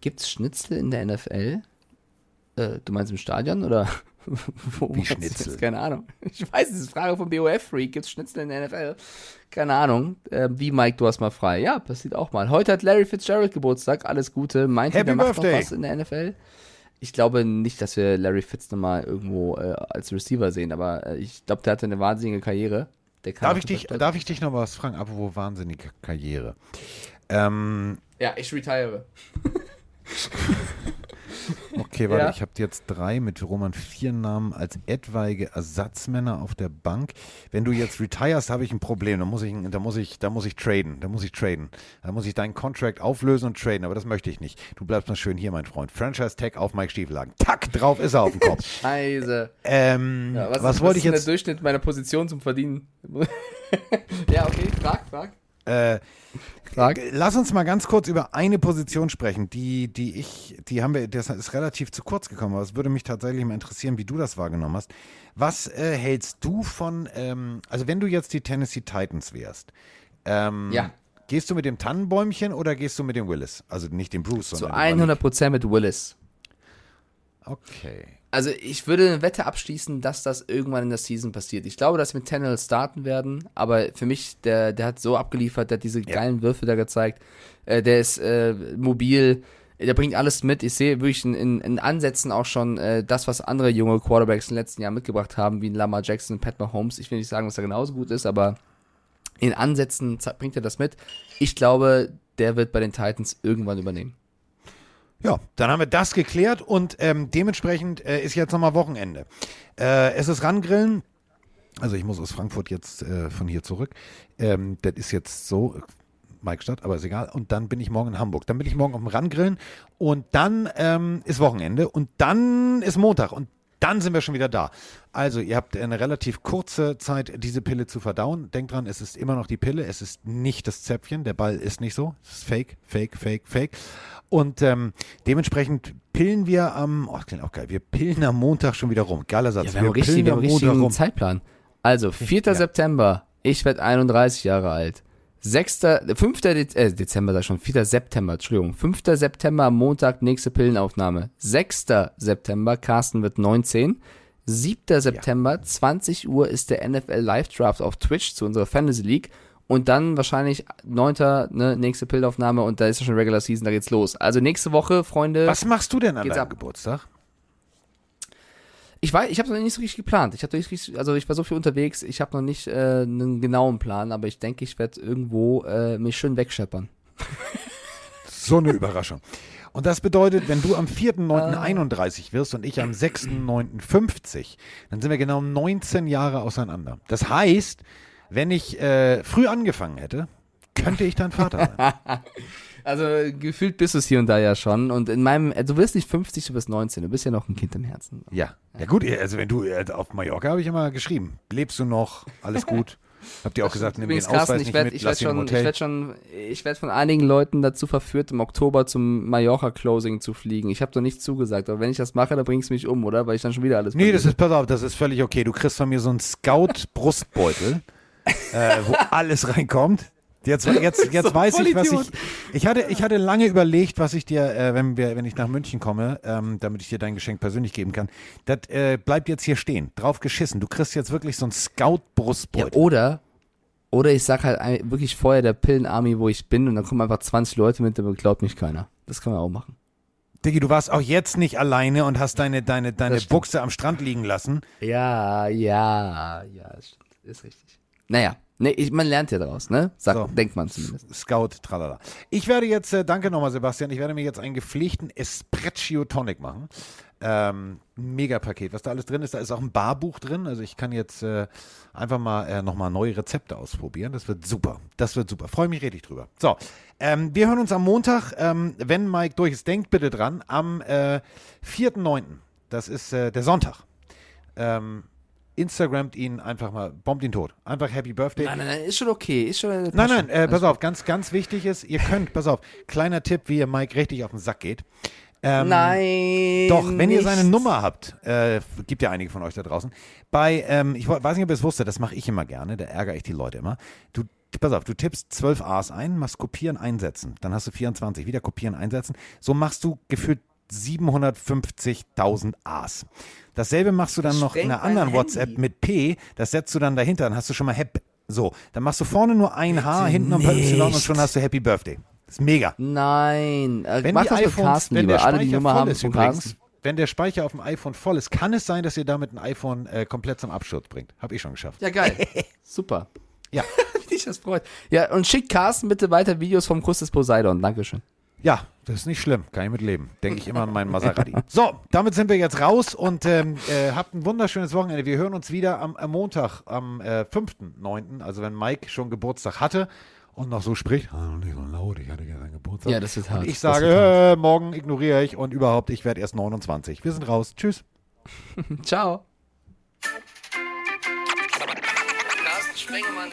Gibt's Schnitzel in der NFL? Äh, du meinst im Stadion oder? Wo Wie Schnitzel? Keine Ahnung. Ich weiß, das ist eine Frage vom BOF-Freak. Gibt's Schnitzel in der NFL? Keine Ahnung. Äh, wie, Mike, du hast mal frei. Ja, passiert auch mal. Heute hat Larry Fitzgerald Geburtstag. Alles Gute. Meint ihr, der macht Birthday. noch was in der NFL? ich glaube nicht, dass wir Larry Fitz nochmal irgendwo äh, als Receiver sehen, aber äh, ich glaube, der hatte eine wahnsinnige Karriere. Darf ich, dich, darf ich dich noch was fragen? Apropos wahnsinnige Karriere. Ähm, Ja, ich retire. okay, warte, Ja. ich habe jetzt drei mit Roman vier Namen als etwaige Ersatzmänner auf der Bank. Wenn du jetzt retirest, habe ich ein Problem. Da muss ich, da muss ich, da muss ich traden. Da muss ich traden. Da muss ich deinen Contract auflösen und traden. Aber das möchte ich nicht. Du bleibst mal schön hier, mein Freund. Franchise Tag auf Mike Stiefelagen. Tack, drauf ist er auf dem Kopf. Scheiße. ähm, Ja, was, was, ist- wollte ich ist denn jetzt? der Durchschnitt meiner Position zum Verdienen? ja, okay, frag, frag. Äh. Lass uns mal ganz kurz über eine Position sprechen, die, die ich, die haben wir, das ist relativ zu kurz gekommen, aber es würde mich tatsächlich mal interessieren, wie du das wahrgenommen hast. Was äh, hältst du von, ähm, also wenn du jetzt die Tennessee Titans wärst, ähm, Ja. gehst du mit dem Tannenbäumchen oder gehst du mit dem Willis? Also nicht dem Bruce, Zu sondern dem 100% mit Willis. Okay. Also ich würde eine Wette abschließen, dass das irgendwann in der Season passiert. Ich glaube, dass sie mit Tennell starten werden, aber für mich, der, der hat so abgeliefert, der hat diese geilen Würfe da gezeigt. Äh, der ist äh, mobil, der bringt alles mit. Ich sehe wirklich in, in, in Ansätzen auch schon äh, das, was andere junge Quarterbacks in den letzten Jahren mitgebracht haben, wie Lamar Jackson, Pat Mahomes. Ich will nicht sagen, dass er genauso gut ist, aber in Ansätzen ze- bringt er das mit. Ich glaube, der wird bei den Titans irgendwann übernehmen. Ja, dann haben wir das geklärt und ähm, dementsprechend äh, ist jetzt nochmal Wochenende. Äh, es ist Rangrillen. Also ich muss aus Frankfurt jetzt äh, von hier zurück. Ähm, das ist jetzt so, Mike Stadt, aber ist egal. Und dann bin ich morgen in Hamburg. Dann bin ich morgen auf dem Rangrillen und dann ähm, ist Wochenende und dann ist Montag und dann sind wir schon wieder da. Also ihr habt eine relativ kurze Zeit, diese Pille zu verdauen. Denkt dran, es ist immer noch die Pille, es ist nicht das Zäpfchen. Der Ball ist nicht so. Es ist fake, fake, fake, fake. Und ähm, dementsprechend pillen wir am, oh, das klingt auch geil, wir pillen am Montag schon wieder rum. Geiler Satz. Ja, wir haben richtig, pillen wir haben richtigen rum. Zeitplan. Also, 4. Ja. September, ich werde 31 Jahre alt. 6. 5. Dez äh, Dezember, sag ich schon, 4. September, Entschuldigung. 5. September, Montag, nächste Pillenaufnahme. 6. September, Carsten wird 19. 7. September, 20 Uhr ist der NFL Live Draft auf Twitch zu unserer Fantasy League. Und dann wahrscheinlich 9. Ne, nächste Pillaufnahme und da ist ja schon Regular Season, da geht's los. Also nächste Woche, Freunde. Was machst du denn an deinem. Geburtstag? Ich weiß, ich habe noch nicht so richtig geplant. Ich habe nicht richtig, also ich war so viel unterwegs, ich habe noch nicht äh, einen genauen Plan, aber ich denke, ich werde irgendwo äh, mich schön wegscheppern. So eine Überraschung. Und das bedeutet, wenn du am Ah. 4.9.31 wirst und ich am 6.9.50, dann sind wir genau 19 Jahre auseinander. Das heißt, wenn ich äh, früh angefangen hätte, könnte ich dein Vater sein. Also gefühlt bist du es hier und da ja schon und in meinem, äh, du wirst nicht 50, du bist 19, du bist ja noch ein Kind im Herzen. Ja. Ja gut, also wenn du äh, auf Mallorca habe ich immer geschrieben, lebst du noch, alles gut. Habt ihr auch gesagt, nimm den Ausweis Carsten, nicht ich werde mit, ich werd schon, ich werd schon, ich werd von einigen Leuten dazu verführt, im Oktober zum Mallorca-Closing zu fliegen. Ich habe doch nicht zugesagt, aber wenn ich das mache, dann bringst du mich um, oder? Weil ich dann schon wieder alles Nee, das ist, pass auf, das ist völlig okay. Du kriegst von mir so einen Scout-Brustbeutel, äh, wo alles reinkommt. Jetzt, jetzt, jetzt So weiß ich, was ich. Ich hatte, ich hatte lange überlegt, was ich dir, äh, wenn, wir, wenn ich nach München komme, ähm, damit ich dir dein Geschenk persönlich geben kann. Das äh, bleibt jetzt hier stehen. Drauf geschissen. Du kriegst jetzt wirklich so einen Ja, Scout-Brustbeutel. oder, oder ich sag halt ein- wirklich vorher der Pillenarmy, wo ich bin und dann kommen einfach 20 Leute mit, aber glaubt mich keiner. Das kann man auch machen. Diggi, du warst auch jetzt nicht alleine und hast deine, deine, deine. Buchse am Strand liegen lassen. Ja, ja, ja, ist richtig. Naja, nee, ich, man lernt ja daraus, ne? Sagt, So. denkt man zumindest. Scout, tralala. Ich werde jetzt, äh, danke nochmal, Sebastian, ich werde mir jetzt einen gepflegten Espresso Tonic machen. Ähm, mega Paket. Was da alles drin ist, da ist auch ein Barbuch drin. Also ich kann jetzt äh, einfach mal äh, nochmal neue Rezepte ausprobieren. Das wird super. Das wird super. Freue mich richtig drüber. So, ähm, wir hören uns am Montag, ähm, wenn Mike durch ist. Denkt bitte dran, am äh, 4.9., das ist äh, der Sonntag. Ähm, Instagramt ihn einfach mal, bombt ihn tot. Einfach Happy Birthday. Nein, nein, nein, ist schon okay. Ist schon, Nein, nein, äh, pass auf, ganz, ganz wichtig ist, ihr könnt, pass auf, kleiner Tipp, wie ihr Mike richtig auf den Sack geht. Ähm, Nein. Doch, wenn ihr seine nicht. Nummer habt, äh, gibt ja einige von euch da draußen, bei, ähm, ich weiß nicht, ob ihr es wusstet, das mache ich immer gerne, da ärgere ich die Leute immer. Du, pass auf, du tippst 12 A's ein, machst kopieren, einsetzen, dann hast du 24, wieder kopieren, einsetzen. So machst du gefühlt 750.000 A's. Dasselbe machst du dann Das noch in einer anderen Handy. WhatsApp mit P, das setzt du dann dahinter, dann hast du schon mal Hep. So, dann machst du vorne nur ein H, hinten noch ein paar Y und schon hast du Happy Birthday. Das ist mega. Nein. Äh, Wenn die iPhones, Carsten wenn der Alle die Speicher Nummer voll haben ist von übrigens, Carsten. wenn der Speicher auf dem iPhone voll ist, kann es sein, dass ihr damit ein iPhone äh, komplett zum Absturz bringt. Habe ich schon geschafft. Ja, geil. Super. Ja. Wie dich das freut. Ja, und schickt Carsten bitte weiter Videos vom Kuss des Poseidon. Dankeschön. Ja, das ist nicht schlimm. Kann ich mit leben. Denke ich immer an meinen Maserati. So, damit sind wir jetzt raus und ähm, äh, habt ein wunderschönes Wochenende. Wir hören uns wieder am, am Montag, am äh, 5.9., also wenn Mike schon Geburtstag hatte und noch so spricht. "Ah, nicht so laut, ich hatte gestern Geburtstag. Ja, das wird hart. Und ich sage, äh, morgen ignoriere ich und überhaupt, ich werde erst 29. Wir sind raus. Tschüss. Ciao. Carsten Sprengemann.